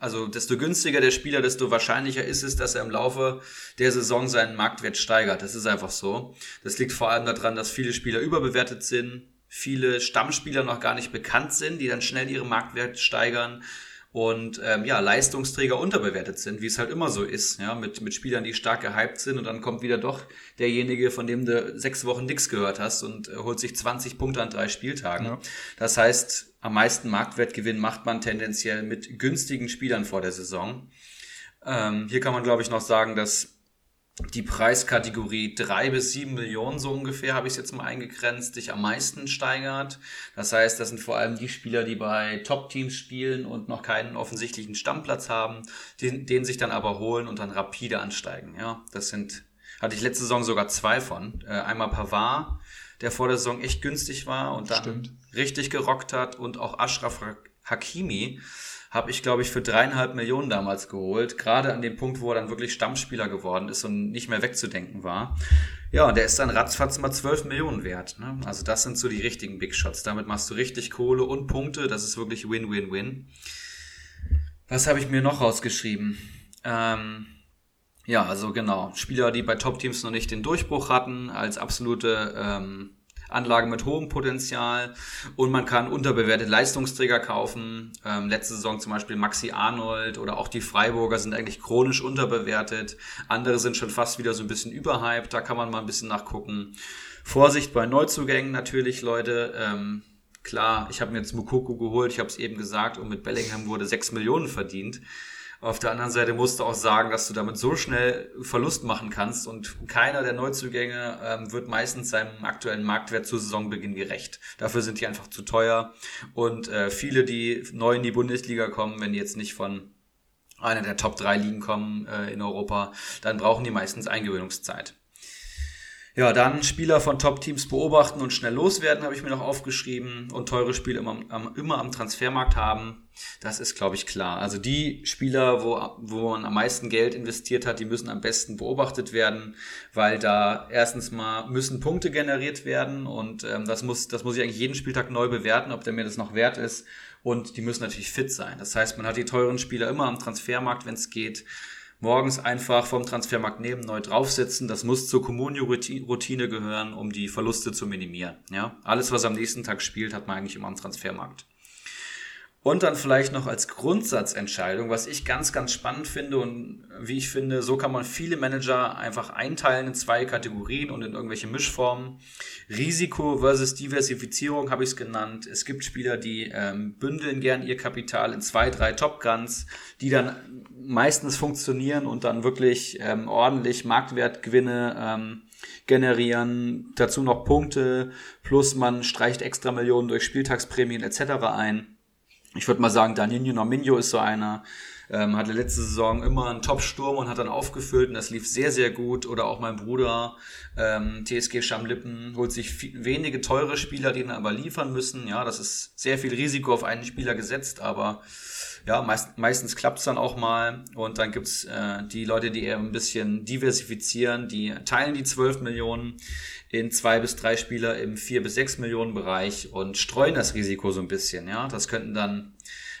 also desto günstiger der Spieler, desto wahrscheinlicher ist es, dass er im Laufe der Saison seinen Marktwert steigert. Das ist einfach so. Das liegt vor allem daran, dass viele Spieler überbewertet sind, viele Stammspieler noch gar nicht bekannt sind, die dann schnell ihre Marktwert steigern und ähm, ja, Leistungsträger unterbewertet sind, wie es halt immer so ist, ja, mit, mit Spielern, die stark gehypt sind und dann kommt wieder doch derjenige, von dem du sechs Wochen nichts gehört hast und äh, holt sich 20 Punkte an drei Spieltagen. Ja. Das heißt, am meisten Marktwertgewinn macht man tendenziell mit günstigen Spielern vor der Saison. Ähm, hier kann man, glaube ich, noch sagen, dass die Preiskategorie drei bis sieben Millionen so ungefähr, habe ich es jetzt mal eingegrenzt, sich am meisten steigert. Das heißt, das sind vor allem die Spieler, die bei Top-Teams spielen und noch keinen offensichtlichen Stammplatz haben, den, den sich dann aber holen und dann rapide ansteigen. Ja, das sind, hatte ich letzte Saison sogar zwei von. Äh, einmal Pavard, der vor der Saison echt günstig war und dann Stimmt. richtig gerockt hat und auch Ashraf Hakimi, habe ich, glaube ich, für dreieinhalb Millionen damals geholt. Gerade an dem Punkt, wo er dann wirklich Stammspieler geworden ist und nicht mehr wegzudenken war. Ja, und der ist dann ratzfatz mal zwölf Millionen wert. Ne? Also das sind so die richtigen Big Shots. Damit machst du richtig Kohle und Punkte. Das ist wirklich Win-Win-Win. Was habe ich mir noch rausgeschrieben? Ähm, ja, also genau. Spieler, die bei Top-Teams noch nicht den Durchbruch hatten, als absolute ähm, Anlagen mit hohem Potenzial und man kann unterbewertete Leistungsträger kaufen. Ähm, letzte Saison zum Beispiel Maxi Arnold oder auch die Freiburger sind eigentlich chronisch unterbewertet. Andere sind schon fast wieder so ein bisschen überhyped. Da kann man mal ein bisschen nachgucken. Vorsicht bei Neuzugängen natürlich, Leute. Ähm, klar, ich habe mir jetzt Mukoko geholt, ich habe es eben gesagt, und mit Bellingham wurde 6 Millionen verdient. Auf der anderen Seite musst du auch sagen, dass du damit so schnell Verlust machen kannst und keiner der Neuzugänge ähm, wird meistens seinem aktuellen Marktwert zu Saisonbeginn gerecht. Dafür sind die einfach zu teuer und äh, viele, die neu in die Bundesliga kommen, wenn die jetzt nicht von einer der Top 3 Ligen kommen äh, in Europa, dann brauchen die meistens Eingewöhnungszeit. Ja, dann Spieler von Top-Teams beobachten und schnell loswerden, habe ich mir noch aufgeschrieben. Und teure Spiele immer, am, immer am Transfermarkt haben. Das ist, glaube ich, klar. Also die Spieler, wo, wo man am meisten Geld investiert hat, die müssen am besten beobachtet werden, weil da erstens mal müssen Punkte generiert werden und ähm, das, muss, das muss ich eigentlich jeden Spieltag neu bewerten, ob der mir das noch wert ist. Und die müssen natürlich fit sein. Das heißt, man hat die teuren Spieler immer am Transfermarkt, wenn es geht morgens einfach vom Transfermarkt nehmen, neu draufsetzen. Das muss zur Communio-Routine gehören, um die Verluste zu minimieren. Ja? Alles, was am nächsten Tag spielt, hat man eigentlich immer am Transfermarkt. Und dann vielleicht noch als Grundsatzentscheidung, was ich ganz, ganz spannend finde und wie ich finde, so kann man viele Manager einfach einteilen in zwei Kategorien und in irgendwelche Mischformen. Risiko versus Diversifizierung habe ich es genannt. Es gibt Spieler, die ähm, bündeln gern ihr Kapital in zwei, drei Top Guns, die dann meistens funktionieren und dann wirklich ähm, ordentlich Marktwertgewinne ähm, generieren, dazu noch Punkte, plus man streicht extra Millionen durch Spieltagsprämien etc. ein. Ich würde mal sagen, Danilo Nominio ist so einer, ähm, hatte letzte Saison immer einen Top-Sturm und hat dann aufgefüllt und das lief sehr, sehr gut. Oder auch mein Bruder, ähm, TSG Schamlippen, holt sich viel, wenige teure Spieler, die dann aber liefern müssen. Ja, das ist sehr viel Risiko auf einen Spieler gesetzt, aber ja, meist, meistens klappt's dann auch mal. Und dann gibt's äh, die Leute, die eher ein bisschen diversifizieren, die teilen die 12 Millionen in zwei bis drei Spieler im vier bis sechs Millionen Bereich und streuen das Risiko so ein bisschen. Ja, das könnten dann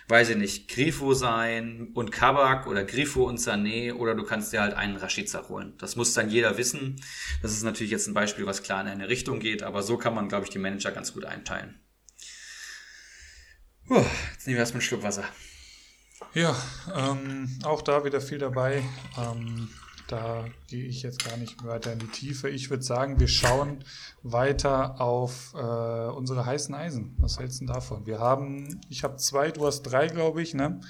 weiß ich nicht, Grifo sein und Kabak oder Grifo und Sané oder du kannst dir halt einen Rashica holen. Das muss dann jeder wissen. Das ist natürlich jetzt ein Beispiel, was klar in eine Richtung geht, aber so kann man, glaube ich, die Manager ganz gut einteilen. Puh, jetzt nehmen wir erstmal einen Schluck Wasser. Ja, ähm, auch da wieder viel dabei. Ähm, da gehe ich jetzt gar nicht weiter in die Tiefe. Ich würde sagen, wir schauen weiter auf äh, unsere heißen Eisen. Was hältst du davon? Wir haben, ich habe zwei, du hast drei, glaube ich, ne?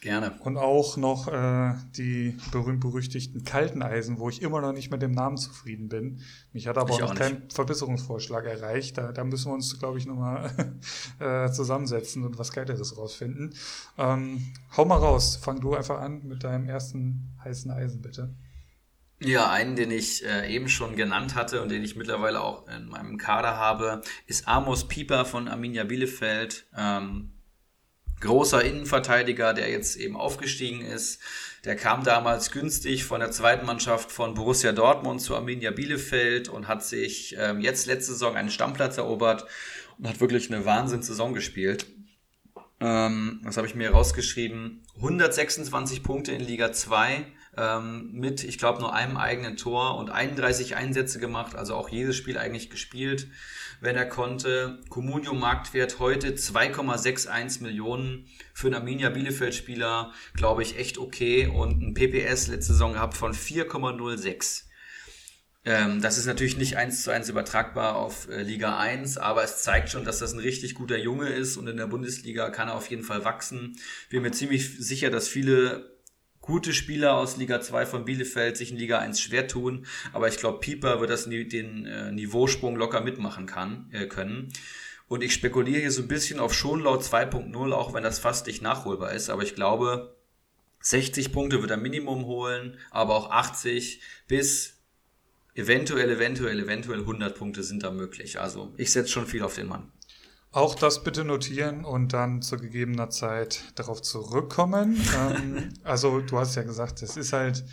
Gerne. Und auch noch äh, die berühmt-berüchtigten kalten Eisen, wo ich immer noch nicht mit dem Namen zufrieden bin. Mich hat aber ich auch noch kein Verbesserungsvorschlag erreicht. Da, da müssen wir uns, glaube ich, nochmal äh, zusammensetzen und was Geiteres rausfinden. Ähm, hau mal raus. Fang du einfach an mit deinem ersten heißen Eisen, bitte. Ja, einen, den ich äh, eben schon genannt hatte und den ich mittlerweile auch in meinem Kader habe, ist Amos Pieper von Arminia Bielefeld. Ähm, großer Innenverteidiger, der jetzt eben aufgestiegen ist. Der kam damals günstig von der zweiten Mannschaft von Borussia Dortmund zu Arminia Bielefeld und hat sich ähm, jetzt letzte Saison einen Stammplatz erobert und hat wirklich eine Wahnsinnssaison gespielt. Ähm, das habe ich mir rausgeschrieben. 126 Punkte in Liga 2 ähm, mit, ich glaube, nur einem eigenen Tor und 31 Einsätze gemacht, also auch jedes Spiel eigentlich gespielt wenn er konnte. Comunio Marktwert heute 2,61 Millionen für einen Arminia Bielefeld Spieler, glaube ich, echt okay und ein PPS letzte Saison gehabt von 4,06. Ähm, das ist natürlich nicht eins zu eins übertragbar auf äh, Liga 1, aber es zeigt schon, dass das ein richtig guter Junge ist und in der Bundesliga kann er auf jeden Fall wachsen. Bin mir ziemlich sicher, dass viele gute Spieler aus Liga 2 von Bielefeld sich in Liga 1 schwer tun, aber ich glaube, Pieper wird das den äh, Niveausprung locker mitmachen kann, äh, können. Und ich spekuliere hier so ein bisschen auf Schonlau 2.0, auch wenn das fast nicht nachholbar ist, aber ich glaube, 60 Punkte wird er Minimum holen, aber auch 80 bis eventuell, eventuell, eventuell 100 Punkte sind da möglich. Also ich setze schon viel auf den Mann. Auch das bitte notieren und dann zu gegebener Zeit darauf zurückkommen. ähm, also du hast ja gesagt, es ist halt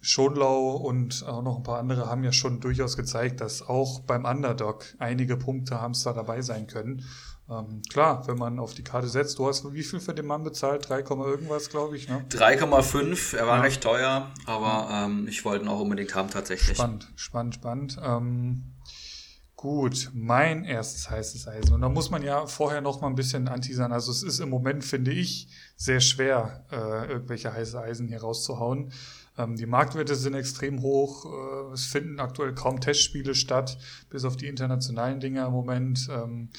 Schonlau und auch noch ein paar andere haben ja schon durchaus gezeigt, dass auch beim Underdog einige Punkte Hamster dabei sein können. Ähm, klar, wenn man auf die Karte setzt, du hast wie viel für den Mann bezahlt? 3, irgendwas, glaube ich. Ne? 3,5, er war ja. recht teuer, aber ähm, ich wollte ihn auch unbedingt haben tatsächlich. Spannend, spannend, spannend. Gut, mein erstes heißes Eisen. Und da muss man ja vorher noch mal ein bisschen anteasern. Also es ist im Moment, finde ich, sehr schwer, äh, irgendwelche heiße Eisen hier rauszuhauen. Ähm, die Marktwerte sind extrem hoch. Äh, es finden aktuell kaum Testspiele statt, bis auf die internationalen Dinger im Moment. Ähm,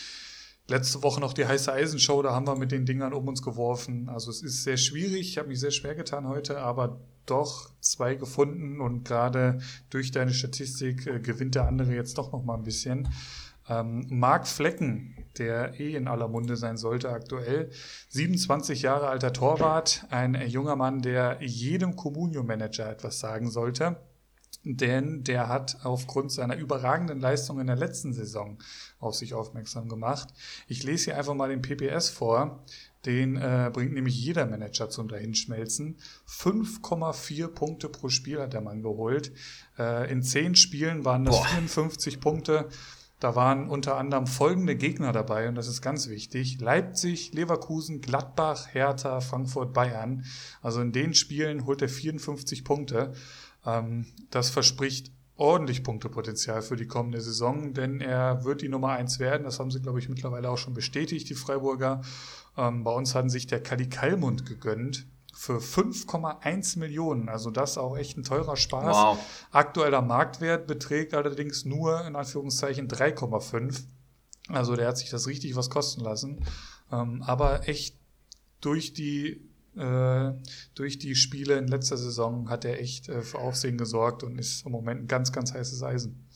letzte Woche noch die heiße Eisenshow, da haben wir mit den Dingern um uns geworfen. Also es ist sehr schwierig. Ich habe mich sehr schwer getan heute, aber doch zwei gefunden und gerade durch deine Statistik äh, gewinnt der andere jetzt doch noch mal ein bisschen. Ähm, Marc Flecken, der eh in aller Munde sein sollte aktuell, 27 Jahre alter Torwart, ein junger Mann, der jedem Communio-Manager etwas sagen sollte denn der hat aufgrund seiner überragenden Leistung in der letzten Saison auf sich aufmerksam gemacht. Ich lese hier einfach mal den PPS vor. Den äh, bringt nämlich jeder Manager zum Dahinschmelzen. 5,4 Punkte pro Spiel hat der Mann geholt. Äh, in 10 Spielen waren das Boah. 54 Punkte. Da waren unter anderem folgende Gegner dabei und das ist ganz wichtig. Leipzig, Leverkusen, Gladbach, Hertha, Frankfurt, Bayern. Also in den Spielen holt er 54 Punkte. Ähm, das verspricht ordentlich Punktepotenzial für die kommende Saison, denn er wird die Nummer eins werden. Das haben sie, glaube ich, mittlerweile auch schon bestätigt, die Freiburger. Ähm, bei uns hatten sich der Kali Kalmund gegönnt für 5,1 Millionen. Also das auch echt ein teurer Spaß. Wow. Aktueller Marktwert beträgt allerdings nur in Anführungszeichen 3,5. Also der hat sich das richtig was kosten lassen. Ähm, aber echt durch die durch die Spiele in letzter Saison hat er echt äh, für Aufsehen gesorgt und ist im Moment ein ganz, ganz heißes Eisen.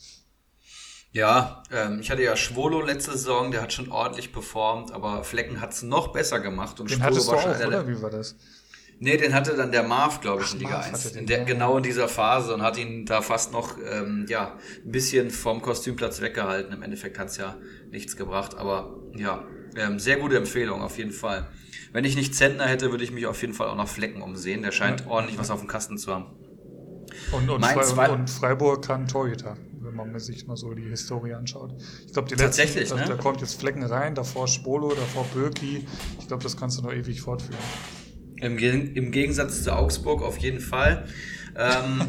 Ja, ähm, ich hatte ja Schwolo letzte Saison, der hat schon ordentlich performt, aber Flecken hat es noch besser gemacht. Und Den Schwolo hattest du auch, oder? Wie war das? Nee, den hatte dann der Marv, glaube ich, in Liga 1. In der, genau in dieser Phase und hat ihn da fast noch ähm, ja, ein bisschen vom Kostümplatz weggehalten. Im Endeffekt hat es ja nichts gebracht, aber ja, ähm, sehr gute Empfehlung auf jeden Fall. Wenn ich nicht Zentner hätte, würde ich mich auf jeden Fall auch nach Flecken umsehen. Der scheint ja. ordentlich was auf dem Kasten zu haben. Und, und, Fre und Freiburg kann Torhüter, wenn man sich mal so die Historie anschaut. Ich glaube, die letzten, da, ne? da kommt jetzt Flecken rein, davor Spolo, davor Böki. Ich glaube, das kannst du noch ewig fortführen. Im, Im Gegensatz zu Augsburg auf jeden Fall. Ähm,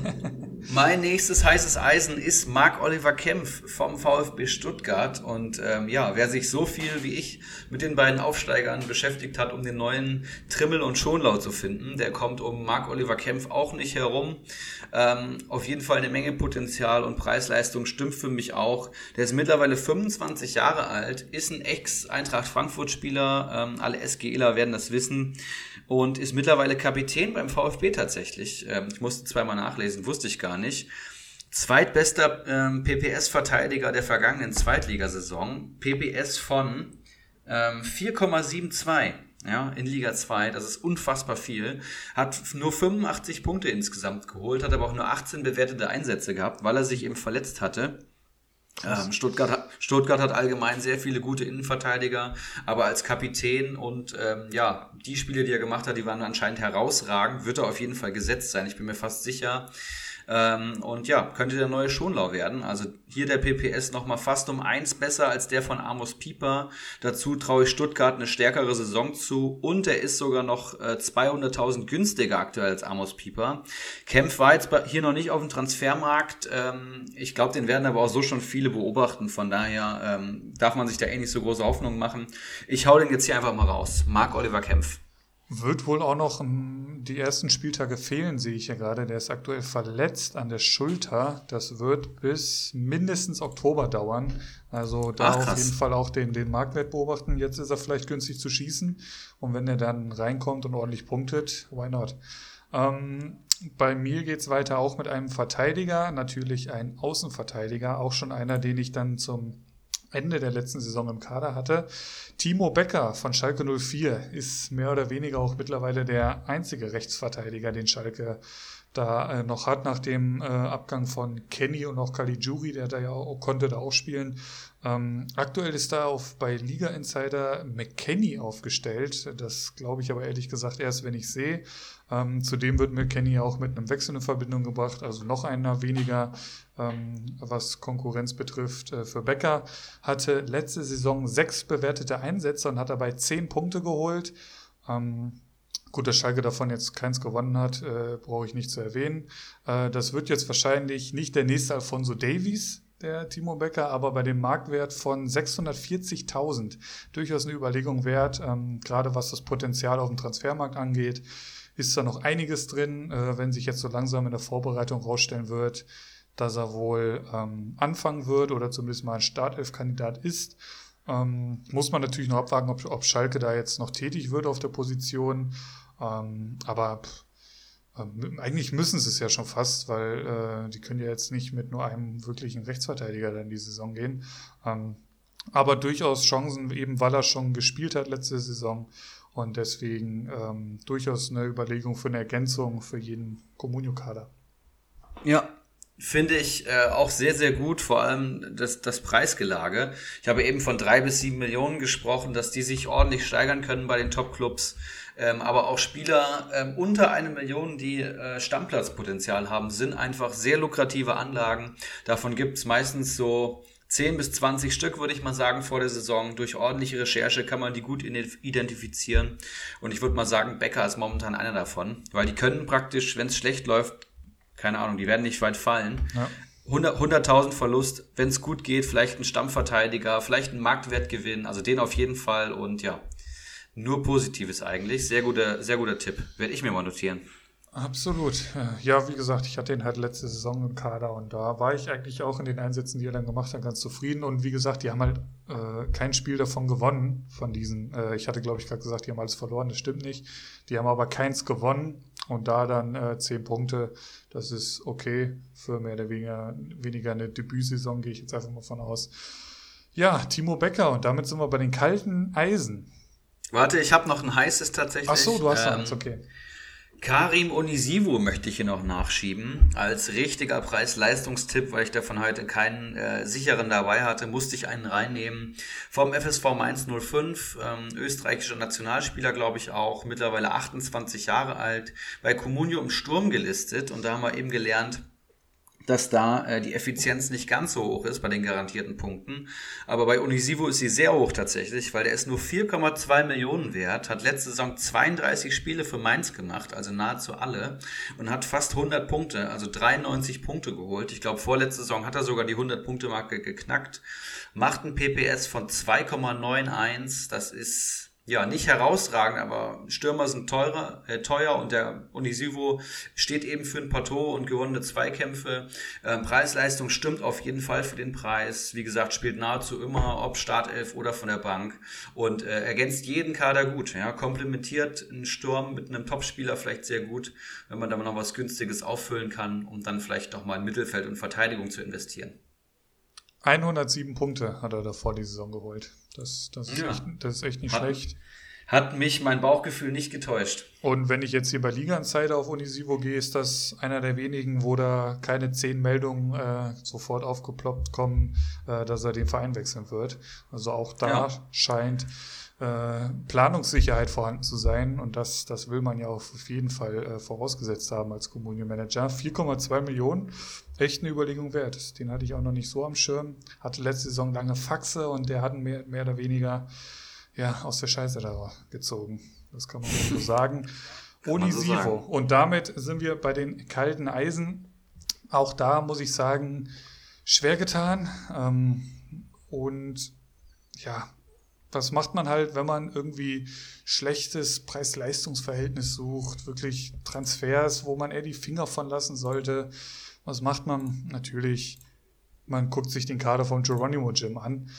mein nächstes heißes Eisen ist Marc-Oliver Kempf vom VfB Stuttgart. Und ähm, ja, wer sich so viel wie ich mit den beiden Aufsteigern beschäftigt hat, um den neuen Trimmel und Schonlau zu finden, der kommt um Marc-Oliver Kempf auch nicht herum. Ähm, auf jeden Fall eine Menge Potenzial und Preisleistung stimmt für mich auch. Der ist mittlerweile 25 Jahre alt, ist ein Ex-Eintracht Frankfurt-Spieler. Ähm, alle SGEler werden das wissen und ist mittlerweile Kapitän beim VfB tatsächlich. Ähm, ich musste zweimal nachlesen, wusste ich gar nicht. Zweitbester ähm, PPS-Verteidiger der vergangenen Zweitligasaison. PPS von ähm, 4,72 ja, in Liga 2. Das ist unfassbar viel. Hat nur 85 Punkte insgesamt geholt, hat aber auch nur 18 bewertete Einsätze gehabt, weil er sich eben verletzt hatte. Ähm, Stuttgart, hat, Stuttgart hat allgemein sehr viele gute Innenverteidiger, aber als Kapitän und ähm, ja, die Spiele, die er gemacht hat, die waren anscheinend herausragend, wird er auf jeden Fall gesetzt sein. Ich bin mir fast sicher. Ähm, und ja, könnte der neue Schonlau werden. Also hier der PPS nochmal fast um eins besser als der von Amos Pieper. Dazu traue ich Stuttgart eine stärkere Saison zu und er ist sogar noch äh, 200.000 günstiger aktuell als Amos Pieper. Kempf war jetzt hier noch nicht auf dem Transfermarkt. Ähm, ich glaube, den werden aber auch so schon viele beobachten. Von daher ähm, darf man sich da eh nicht so große Hoffnungen machen. Ich hau den jetzt hier einfach mal raus. Marc Oliver Kempf. Wird wohl auch noch die ersten Spieltage fehlen, sehe ich ja gerade. Der ist aktuell verletzt an der Schulter. Das wird bis mindestens Oktober dauern. Also da Ach, auf jeden Fall auch den, den Marktwert beobachten. Jetzt ist er vielleicht günstig zu schießen. Und wenn er dann reinkommt und ordentlich punktet, why not? Ähm, bei mir geht's weiter auch mit einem Verteidiger, natürlich ein Außenverteidiger, auch schon einer, den ich dann zum Ende der letzten Saison im Kader hatte. Timo Becker von Schalke 04 ist mehr oder weniger auch mittlerweile der einzige Rechtsverteidiger, den Schalke da äh, noch hat nach dem äh, Abgang von Kenny und auch Caligiuri, der da ja auch, konnte da auch spielen. Ähm, aktuell ist da auf bei Liga Insider McKenny aufgestellt. Das glaube ich aber ehrlich gesagt erst, wenn ich sehe. Ähm, zudem wird McKenny auch mit einem Wechsel in Verbindung gebracht, also noch einer weniger, ähm, was Konkurrenz betrifft. Äh, für Becker hatte letzte Saison sechs bewertete Einsätze und hat dabei zehn Punkte geholt. Ähm, Gut, dass Schalke davon jetzt keins gewonnen hat, äh, brauche ich nicht zu erwähnen. Äh, das wird jetzt wahrscheinlich nicht der nächste Alfonso Davies, der Timo Becker, aber bei dem Marktwert von 640.000 durchaus eine Überlegung wert, ähm, gerade was das Potenzial auf dem Transfermarkt angeht ist da noch einiges drin, äh, wenn sich jetzt so langsam in der Vorbereitung rausstellen wird, dass er wohl ähm, anfangen wird oder zumindest mal ein Startelf-Kandidat ist. Ähm, muss man natürlich noch abwarten, ob, ob, Schalke da jetzt noch tätig wird auf der Position. Ähm, aber ähm, eigentlich müssen sie es ja schon fast, weil äh, die können ja jetzt nicht mit nur einem wirklichen Rechtsverteidiger dann die Saison gehen. Ähm, aber durchaus Chancen, eben weil er schon gespielt hat letzte Saison und deswegen ähm, durchaus eine Überlegung für eine Ergänzung für jeden Communio-Kader. Ja, finde ich äh, auch sehr, sehr gut, vor allem das, das Preisgelage. Ich habe eben von drei bis sieben Millionen gesprochen, dass die sich ordentlich steigern können bei den Top-Clubs. Ähm, aber auch Spieler ähm, unter eine Million, die äh, Stammplatzpotenzial haben, sind einfach sehr lukrative Anlagen. Davon gibt es meistens so 10 bis 20 Stück, würde ich mal sagen, vor der Saison. Durch ordentliche Recherche kann man die gut identifizieren. Und ich würde mal sagen, Becker ist momentan einer davon, weil die können praktisch, wenn es schlecht läuft, keine Ahnung, die werden nicht weit fallen. Ja. 100.000 Verlust, wenn es gut geht, vielleicht ein Stammverteidiger, vielleicht ein Marktwertgewinn, also den auf jeden Fall und ja, nur Positives eigentlich. Sehr guter, sehr guter Tipp. Werde ich mir mal notieren. Absolut. Ja, wie gesagt, ich hatte ihn halt letzte Saison im Kader und da war ich eigentlich auch in den Einsätzen, die er dann gemacht hat, ganz zufrieden. Und wie gesagt, die haben halt äh, kein Spiel davon gewonnen, von diesen. Äh, ich hatte, glaube ich, gerade gesagt, die haben alles verloren, das stimmt nicht. Die haben aber keins gewonnen und da dann äh, zehn Punkte, das ist okay für mehr oder weniger, weniger eine Debütsaison, gehe ich jetzt einfach mal von aus. Ja, Timo Becker und damit sind wir bei den kalten Eisen. Warte, ich habe noch ein heißes tatsächlich. Ach so, du hast ähm, eins, okay. Karim Onisivo möchte ich hier noch nachschieben. Als richtiger Preis-Leistungstipp, weil ich davon heute keinen äh, sicheren dabei hatte, musste ich einen reinnehmen. Vom FSV Mainz 05, ähm, österreichischer Nationalspieler, glaube ich auch, mittlerweile 28 Jahre alt, bei Comunio im Sturm gelistet. Und da haben wir eben gelernt, dass da äh, die Effizienz nicht ganz so hoch ist bei den garantierten Punkten. Aber bei Unisivo ist sie sehr hoch tatsächlich, weil der ist nur 4,2 Millionen wert, hat letzte Saison 32 Spiele für Mainz gemacht, also nahezu alle, und hat fast 100 Punkte, also 93 Punkte geholt. Ich glaube, vorletzte Saison hat er sogar die 100-Punkte-Marke geknackt. Macht ein PPS von 2,91, das ist ja, nicht herausragend, aber Stürmer sind teurer, äh, teuer und der Unisivo steht eben für ein Plateau und gewonnene Zweikämpfe. Ähm, Preis-Leistung stimmt auf jeden Fall für den Preis. Wie gesagt, spielt nahezu immer, ob Startelf oder von der Bank und äh, ergänzt jeden Kader gut. Ja, komplementiert einen Sturm mit einem Topspieler vielleicht sehr gut, wenn man da noch was Günstiges auffüllen kann, um dann vielleicht noch mal in Mittelfeld und Verteidigung zu investieren. 107 Punkte hat er davor die Saison geholt. Das, das, ist, ja. echt, das ist echt nicht hat, schlecht. Hat mich mein Bauchgefühl nicht getäuscht. Und wenn ich jetzt hier bei Liga Insider auf Unisivo gehe, ist das einer der wenigen, wo da keine zehn Meldungen äh, sofort aufgeploppt kommen, äh, dass er den Verein wechseln wird. Also auch da ja. scheint äh, Planungssicherheit vorhanden zu sein und das, das will man ja auf jeden Fall äh, vorausgesetzt haben als Community Manager. 4,2 Millionen, echt eine Überlegung wert. Den hatte ich auch noch nicht so am Schirm. Hatte letzte Saison lange Faxe und der hat mehr, mehr oder weniger ja, aus der Scheiße da gezogen. Das kann man so sagen. Onisivo. So und damit sind wir bei den kalten Eisen. Auch da muss ich sagen, schwer getan. Ähm, und ja, was macht man halt, wenn man irgendwie schlechtes Preis-Leistungs-Verhältnis sucht, wirklich Transfers, wo man eher die Finger von lassen sollte? Was macht man? Natürlich, man guckt sich den Kader vom Geronimo Gym an.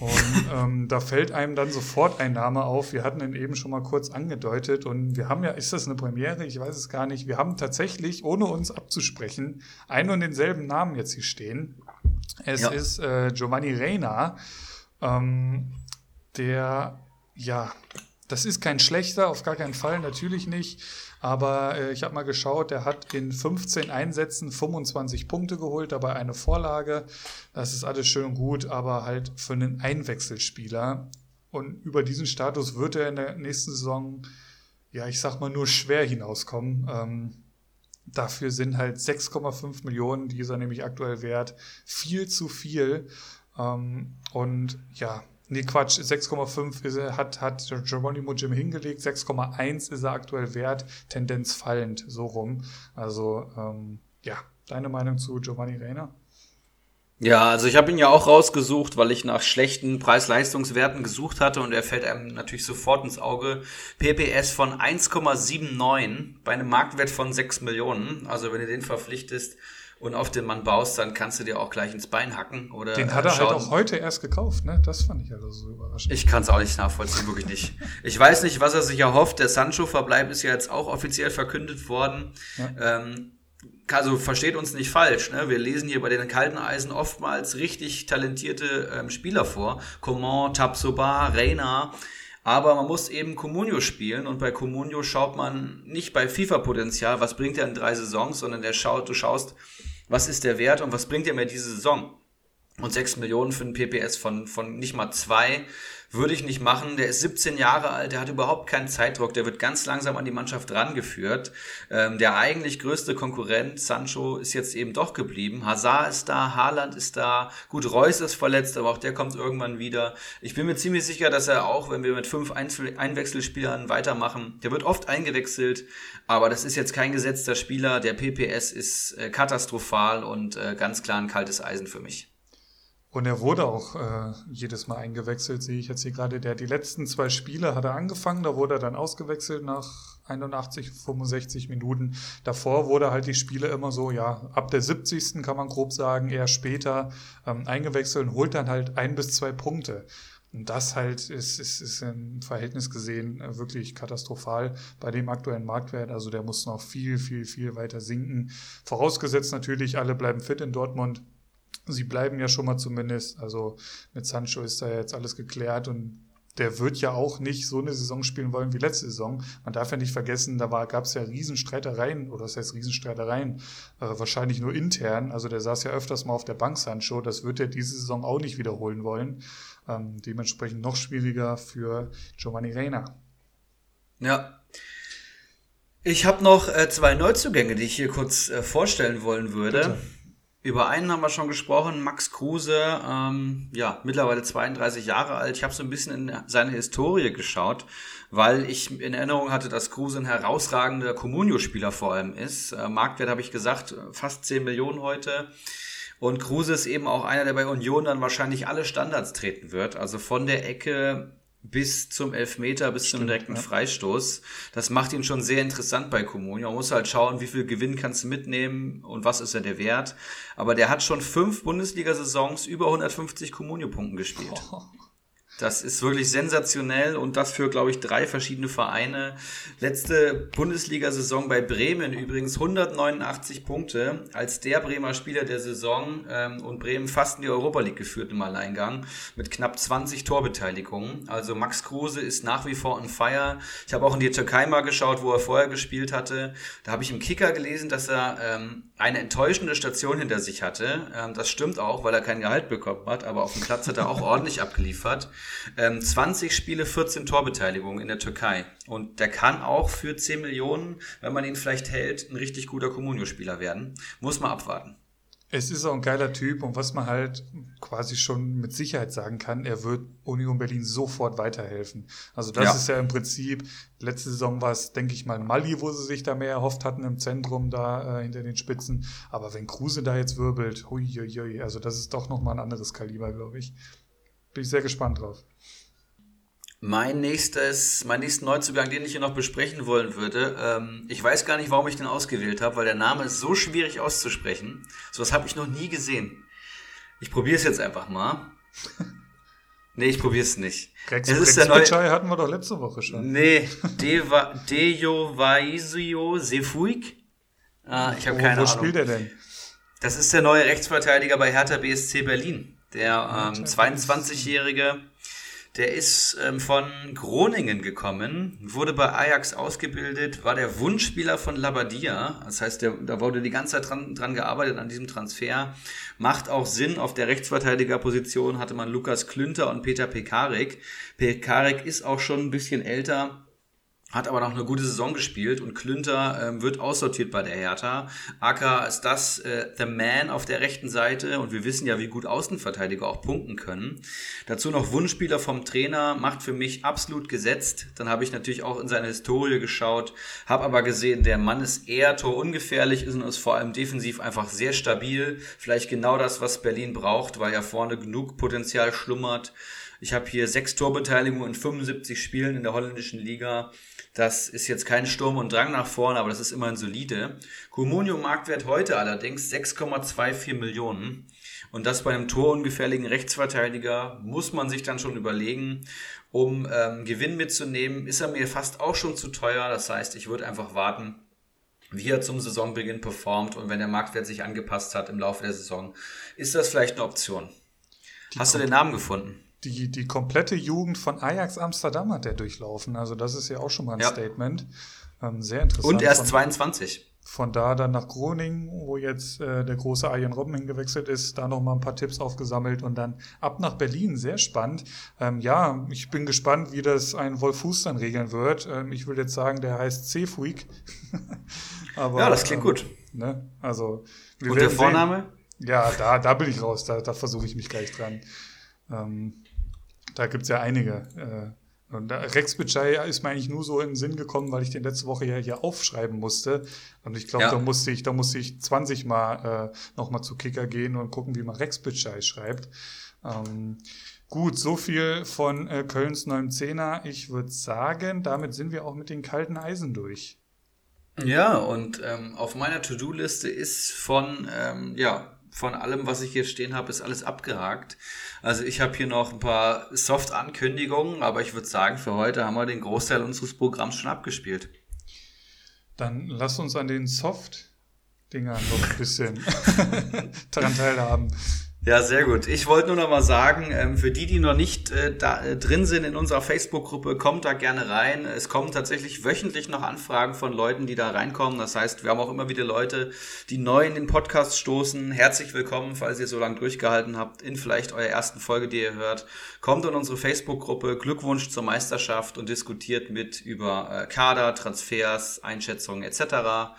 Und ähm, da fällt einem dann sofort ein Name auf. Wir hatten ihn eben schon mal kurz angedeutet und wir haben ja, ist das eine Premiere? Ich weiß es gar nicht. Wir haben tatsächlich, ohne uns abzusprechen, einen und denselben Namen jetzt hier stehen. Es ja. ist äh, Giovanni Reina. Ähm, der, ja, das ist kein schlechter, auf gar keinen Fall, natürlich nicht. Aber äh, ich habe mal geschaut, der hat in 15 Einsätzen 25 Punkte geholt, dabei eine Vorlage. Das ist alles schön und gut, aber halt für einen Einwechselspieler. Und über diesen Status wird er in der nächsten Saison, ja, ich sag mal, nur schwer hinauskommen. Ähm, dafür sind halt 6,5 Millionen, die ist er nämlich aktuell wert, viel zu viel. Ähm, und ja, Nee, Quatsch, 6,5 hat, hat Geronimo Jim hingelegt, 6,1 ist er aktuell wert, Tendenz fallend, so rum. Also, ähm, ja, deine Meinung zu Giovanni Reiner? Ja, also ich habe ihn ja auch rausgesucht, weil ich nach schlechten Preis-Leistungswerten gesucht hatte und er fällt einem natürlich sofort ins Auge. PPS von 1,79 bei einem Marktwert von 6 Millionen. Also wenn du den verpflichtest, und auf den Mann baust, dann kannst du dir auch gleich ins Bein hacken. Oder, den hat er äh, halt auch heute erst gekauft, ne? Das fand ich also so überraschend. Ich kann es auch nicht nachvollziehen, wirklich nicht. Ich weiß nicht, was er sich erhofft. Der Sancho-Verbleib ist ja jetzt auch offiziell verkündet worden. Ja. Ähm, also versteht uns nicht falsch, ne? wir lesen hier bei den kalten Eisen oftmals richtig talentierte ähm, Spieler vor. Coman, Tapsoba, Reina. Aber man muss eben Comunio spielen und bei Comunio schaut man nicht bei FIFA-Potenzial, was bringt er in drei Saisons, sondern der schaut, du schaust, was ist der Wert und was bringt er mir diese Saison? Und 6 Millionen für einen PPS von, von nicht mal zwei würde ich nicht machen. Der ist 17 Jahre alt, der hat überhaupt keinen Zeitdruck, der wird ganz langsam an die Mannschaft rangeführt. Ähm, der eigentlich größte Konkurrent, Sancho, ist jetzt eben doch geblieben. Hazard ist da, Haaland ist da, gut, Reus ist verletzt, aber auch der kommt irgendwann wieder. Ich bin mir ziemlich sicher, dass er auch, wenn wir mit fünf Einzel Einwechselspielern weitermachen, der wird oft eingewechselt, aber das ist jetzt kein gesetzter Spieler. Der PPS ist äh, katastrophal und äh, ganz klar ein kaltes Eisen für mich. Und er wurde auch äh, jedes Mal eingewechselt, sehe ich jetzt hier gerade. Der die letzten zwei Spiele hat er angefangen, da wurde er dann ausgewechselt nach 81, 65 Minuten. Davor wurde halt die Spiele immer so, ja, ab der 70. kann man grob sagen, eher später ähm, eingewechselt und holt dann halt ein bis zwei Punkte. Und das halt ist, ist, ist im Verhältnis gesehen äh, wirklich katastrophal bei dem aktuellen Marktwert. Also der muss noch viel, viel, viel weiter sinken. Vorausgesetzt natürlich, alle bleiben fit in Dortmund sie bleiben ja schon mal zumindest. Also mit Sancho ist da jetzt alles geklärt und der wird ja auch nicht so eine Saison spielen wollen wie letzte Saison. Man darf ja nicht vergessen, da gab es ja Riesenstreitereien, oder das heißt Riesenstreitereien, äh, wahrscheinlich nur intern. Also der saß ja öfters mal auf der Bank, Sancho. Das wird er diese Saison auch nicht wiederholen wollen. Ähm, dementsprechend noch schwieriger für Giovanni Reina. Ja. Ich habe noch äh, zwei Neuzugänge, die ich hier kurz äh, vorstellen wollen würde. Bitte. Über einen haben wir schon gesprochen, Max Kruse, ähm, ja, mittlerweile 32 Jahre alt. Ich habe so ein bisschen in seine Historie geschaut, weil ich in Erinnerung hatte, dass Kruse ein herausragender Comunio-Spieler vor allem ist. Äh, Marktwert habe ich gesagt, fast 10 Millionen heute. Und Kruse ist eben auch einer, der bei Union dann wahrscheinlich alle Standards treten wird. Also von der Ecke bis zum Elfmeter, bis Stimmt, zum direkten ja. Freistoß. Das macht ihn schon sehr interessant bei Comunio. Man muss halt schauen, wie viel Gewinn kannst du mitnehmen und was ist ja der Wert. Aber der hat schon fünf Bundesliga-Saisons über 150 Comunio-Punkten gespielt. Oh. Das ist wirklich sensationell und das für, glaube ich, drei verschiedene Vereine. Letzte Bundesliga-Saison bei Bremen übrigens 189 Punkte als der Bremer Spieler der Saison ähm, und Bremen fast in die Europa League geführt im Alleingang mit knapp 20 Torbeteiligungen. Also Max Kruse ist nach wie vor on fire. Ich habe auch in die Türkei mal geschaut, wo er vorher gespielt hatte. Da habe ich im Kicker gelesen, dass er ähm, eine enttäuschende Station hinter sich hatte. Ähm, das stimmt auch, weil er kein Gehalt bekommen hat, aber auf dem Platz hat er auch ordentlich abgeliefert. Ähm, 20 Spiele, 14 Torbeteiligungen in der Türkei. Und der kann auch für 10 Millionen, wenn man ihn vielleicht hält, ein richtig guter Comunio-Spieler werden. Muss man abwarten. Es ist auch ein geiler Typ und was man halt quasi schon mit Sicherheit sagen kann, er wird Union Berlin sofort weiterhelfen. Also das ja. ist ja im Prinzip, letzte Saison war es, denke ich mal, Mali, wo sie sich da mehr erhofft hatten im Zentrum, da äh, hinter den Spitzen. Aber wenn Kruse da jetzt wirbelt, hui, hui, hui, also das ist doch nochmal ein anderes Kaliber, glaube ich. Bin ich sehr gespannt drauf. Mein nächstes, mein nächsten Neuzugang, den ich hier noch besprechen wollen würde, ähm, ich weiß gar nicht, warum ich den ausgewählt habe, weil der Name ist so schwierig auszusprechen. Sowas habe ich noch nie gesehen. Ich probiere es jetzt einfach mal. nee, ich probiere es nicht. Rex, es ist der neue hatten wir doch letzte Woche schon. Nee, Dejo Vaisio Sefuik. Ah, ich habe keine wo Ahnung. Wo spielt er denn? Das ist der neue Rechtsverteidiger bei Hertha BSC Berlin. Der ähm, 22-Jährige, der ist ähm, von Groningen gekommen, wurde bei Ajax ausgebildet, war der Wunschspieler von Labadia. Das heißt, der, da wurde die ganze Zeit dran, dran gearbeitet an diesem Transfer. Macht auch Sinn. Auf der Rechtsverteidigerposition hatte man Lukas Klünter und Peter Pekarik. Pekarik ist auch schon ein bisschen älter hat aber noch eine gute Saison gespielt und Klünter ähm, wird aussortiert bei der Hertha. Acker ist das äh, the man auf der rechten Seite und wir wissen ja, wie gut Außenverteidiger auch punkten können. Dazu noch Wunschspieler vom Trainer, macht für mich absolut gesetzt. Dann habe ich natürlich auch in seine Historie geschaut, habe aber gesehen, der Mann ist eher torungefährlich ist und ist vor allem defensiv einfach sehr stabil. Vielleicht genau das, was Berlin braucht, weil ja vorne genug Potenzial schlummert. Ich habe hier sechs Torbeteiligungen in 75 Spielen in der holländischen Liga. Das ist jetzt kein Sturm und Drang nach vorne, aber das ist immerhin solide. Comunio Marktwert heute allerdings 6,24 Millionen. Und das bei einem torungefährlichen Rechtsverteidiger muss man sich dann schon überlegen, um ähm, Gewinn mitzunehmen. Ist er mir fast auch schon zu teuer. Das heißt, ich würde einfach warten, wie er zum Saisonbeginn performt und wenn der Marktwert sich angepasst hat im Laufe der Saison, ist das vielleicht eine Option. Die Hast du den Namen gefunden? Die, die komplette Jugend von Ajax Amsterdam hat er durchlaufen. Also das ist ja auch schon mal ein ja. Statement. Ähm, sehr interessant. Und er ist 22. von da dann nach Groningen, wo jetzt äh, der große Arjen Robben hingewechselt ist, da noch mal ein paar Tipps aufgesammelt und dann ab nach Berlin. Sehr spannend. Ähm, ja, ich bin gespannt, wie das ein Wolf Fuß dann regeln wird. Ähm, ich will jetzt sagen, der heißt C-Freak. ja, das klingt ähm, gut. Ne? Also, und der Vorname? Sehen. Ja, da, da bin ich raus. Da, da versuche ich mich gleich dran. Ähm, da gibt's ja einige. Äh, und Rex Bitschei ist mir eigentlich nur so in den Sinn gekommen, weil ich den letzte Woche ja hier aufschreiben musste. Und ich glaube, ja. da musste ich, da musste ich 20 Mal äh, nochmal zu Kicker gehen und gucken, wie man Rex Bitschei schreibt. Ähm, gut, so viel von äh, Kölns neuem Zehner. Ich würde sagen, damit sind wir auch mit den kalten Eisen durch. Ja, und ähm, auf meiner To-Do-Liste ist von, ähm, ja, von allem, was ich hier stehen habe, ist alles abgehakt. Also ich habe hier noch ein paar Soft-Ankündigungen, aber ich würde sagen, für heute haben wir den Großteil unseres Programms schon abgespielt. Dann lass uns an den Soft-Dingern noch ein bisschen daran teilhaben. Ja, sehr gut. Ich wollte nur noch mal sagen, ähm, für die, die noch nicht äh, da, äh, drin sind in unserer Facebook-Gruppe, kommt da gerne rein. Es kommen tatsächlich wöchentlich noch Anfragen von Leuten, die da reinkommen. Das heißt, wir haben auch immer wieder Leute, die neu in den Podcast stoßen. Herzlich willkommen, falls ihr so lange durchgehalten habt, in vielleicht eurer ersten Folge, die ihr hört. Kommt in unsere Facebook-Gruppe. Glückwunsch zur Meisterschaft und diskutiert mit über äh, Kader, Transfers, Einschätzungen etc.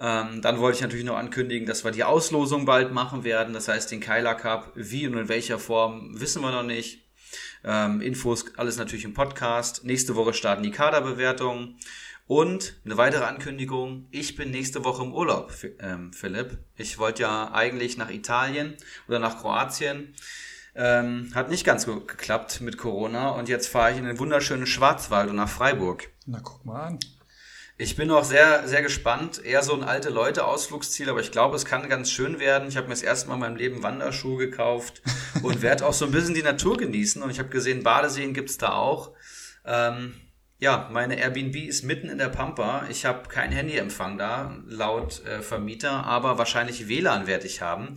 Ähm, dann wollte ich natürlich noch ankündigen, dass wir die Auslosung bald machen werden. Das heißt, den Kyler Cup, wie und in welcher Form, wissen wir noch nicht. Ähm, Infos, alles natürlich im Podcast. Nächste Woche starten die Kaderbewertungen. Und eine weitere Ankündigung, ich bin nächste Woche im Urlaub, ähm, Philipp. Ich wollte ja eigentlich nach Italien oder nach Kroatien. Ähm, hat nicht ganz gut geklappt mit Corona und jetzt fahre ich in den wunderschönen Schwarzwald und nach Freiburg. Na, guck mal an. Ich bin auch sehr, sehr gespannt. Eher so ein alte Leute-Ausflugsziel, aber ich glaube, es kann ganz schön werden. Ich habe mir das erste Mal in meinem Leben Wanderschuhe gekauft und werde auch so ein bisschen die Natur genießen. Und ich habe gesehen, Badeseen gibt's da auch. Ähm, ja, meine Airbnb ist mitten in der Pampa. Ich habe kein Handyempfang da, laut äh, Vermieter, aber wahrscheinlich WLAN werde ich haben.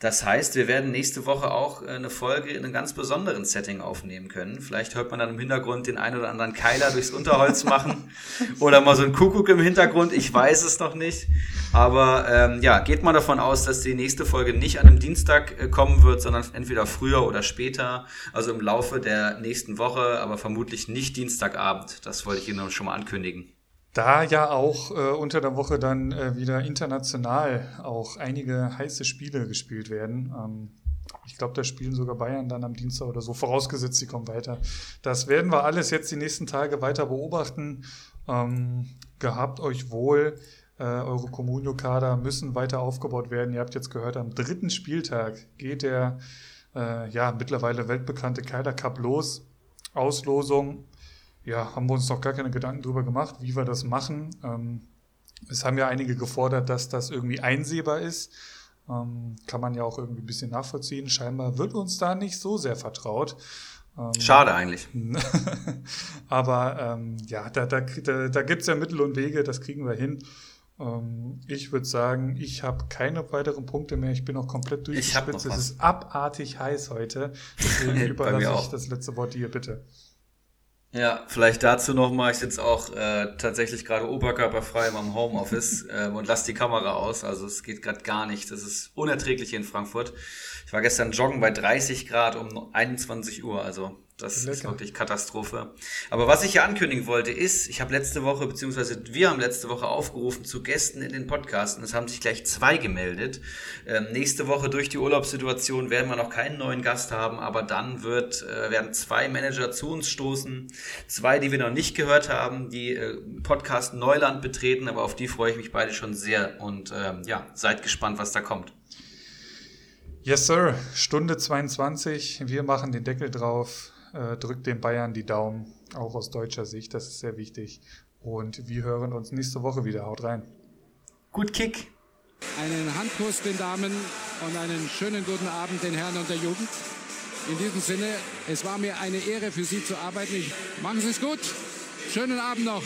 Das heißt, wir werden nächste Woche auch äh, eine Folge in einem ganz besonderen Setting aufnehmen können. Vielleicht hört man dann im Hintergrund den einen oder anderen Keiler durchs Unterholz machen oder mal so ein Kuckuck im Hintergrund. Ich weiß es noch nicht. Aber ähm, ja, geht mal davon aus, dass die nächste Folge nicht an einem Dienstag äh, kommen wird, sondern entweder früher oder später, also im Laufe der nächsten Woche, aber vermutlich nicht Dienstagabend. Das wollte ich Ihnen schon mal ankündigen. Da ja auch äh, unter der Woche dann äh, wieder international auch einige heiße Spiele gespielt werden. Ähm, ich glaube, da spielen sogar Bayern dann am Dienstag oder so, vorausgesetzt, sie kommen weiter. Das werden wir alles jetzt die nächsten Tage weiter beobachten. Ähm, gehabt euch wohl. Äh, eure Communio-Kader müssen weiter aufgebaut werden. Ihr habt jetzt gehört, am dritten Spieltag geht der äh, ja mittlerweile weltbekannte Keiler Cup los. Auslosung ja, haben wir uns noch gar keine Gedanken drüber gemacht, wie wir das machen. Ähm, es haben ja einige gefordert, dass das irgendwie einsehbar ist. Ähm, kann man ja auch irgendwie ein bisschen nachvollziehen. Scheinbar wird uns da nicht so sehr vertraut. Ähm, Schade eigentlich. Aber ähm, ja, da, da, da, da gibt es ja Mittel und Wege, das kriegen wir hin. Ähm, ich würde sagen, ich habe keine weiteren Punkte mehr. Ich bin auch komplett durchgespitzt. Es ist abartig heiß heute. Deswegen überlasse ich das letzte Wort dir, bitte. Ja, vielleicht dazu nochmal, ich sitze auch äh, tatsächlich gerade oberkörperfrei in meinem Homeoffice äh, und lasse die Kamera aus. Also es geht gerade gar nicht. Das ist unerträglich hier in Frankfurt. Ich war gestern joggen bei 30 Grad um 21 Uhr. Also das Lecker. ist wirklich Katastrophe. Aber was ich hier ankündigen wollte, ist, ich habe letzte Woche, beziehungsweise wir haben letzte Woche aufgerufen zu Gästen in den Podcasts und es haben sich gleich zwei gemeldet. Ähm, nächste Woche durch die Urlaubssituation werden wir noch keinen neuen Gast haben, aber dann wird, äh, werden zwei Manager zu uns stoßen. Zwei, die wir noch nicht gehört haben, die äh, Podcast Neuland betreten, aber auf die freue ich mich beide schon sehr und ähm, ja, seid gespannt, was da kommt. Yes, Sir. Stunde 22. Wir machen den Deckel drauf äh, drückt den Bayern die Daumen, auch aus deutscher Sicht, das ist sehr wichtig. Und wir hören uns nächste Woche wieder. Haut rein. Gut Kick. Einen Handkuss den Damen und einen schönen guten Abend den Herren und der Jugend. In diesem Sinne, es war mir eine Ehre für Sie zu arbeiten. Ich, machen Sie es gut. Schönen Abend noch.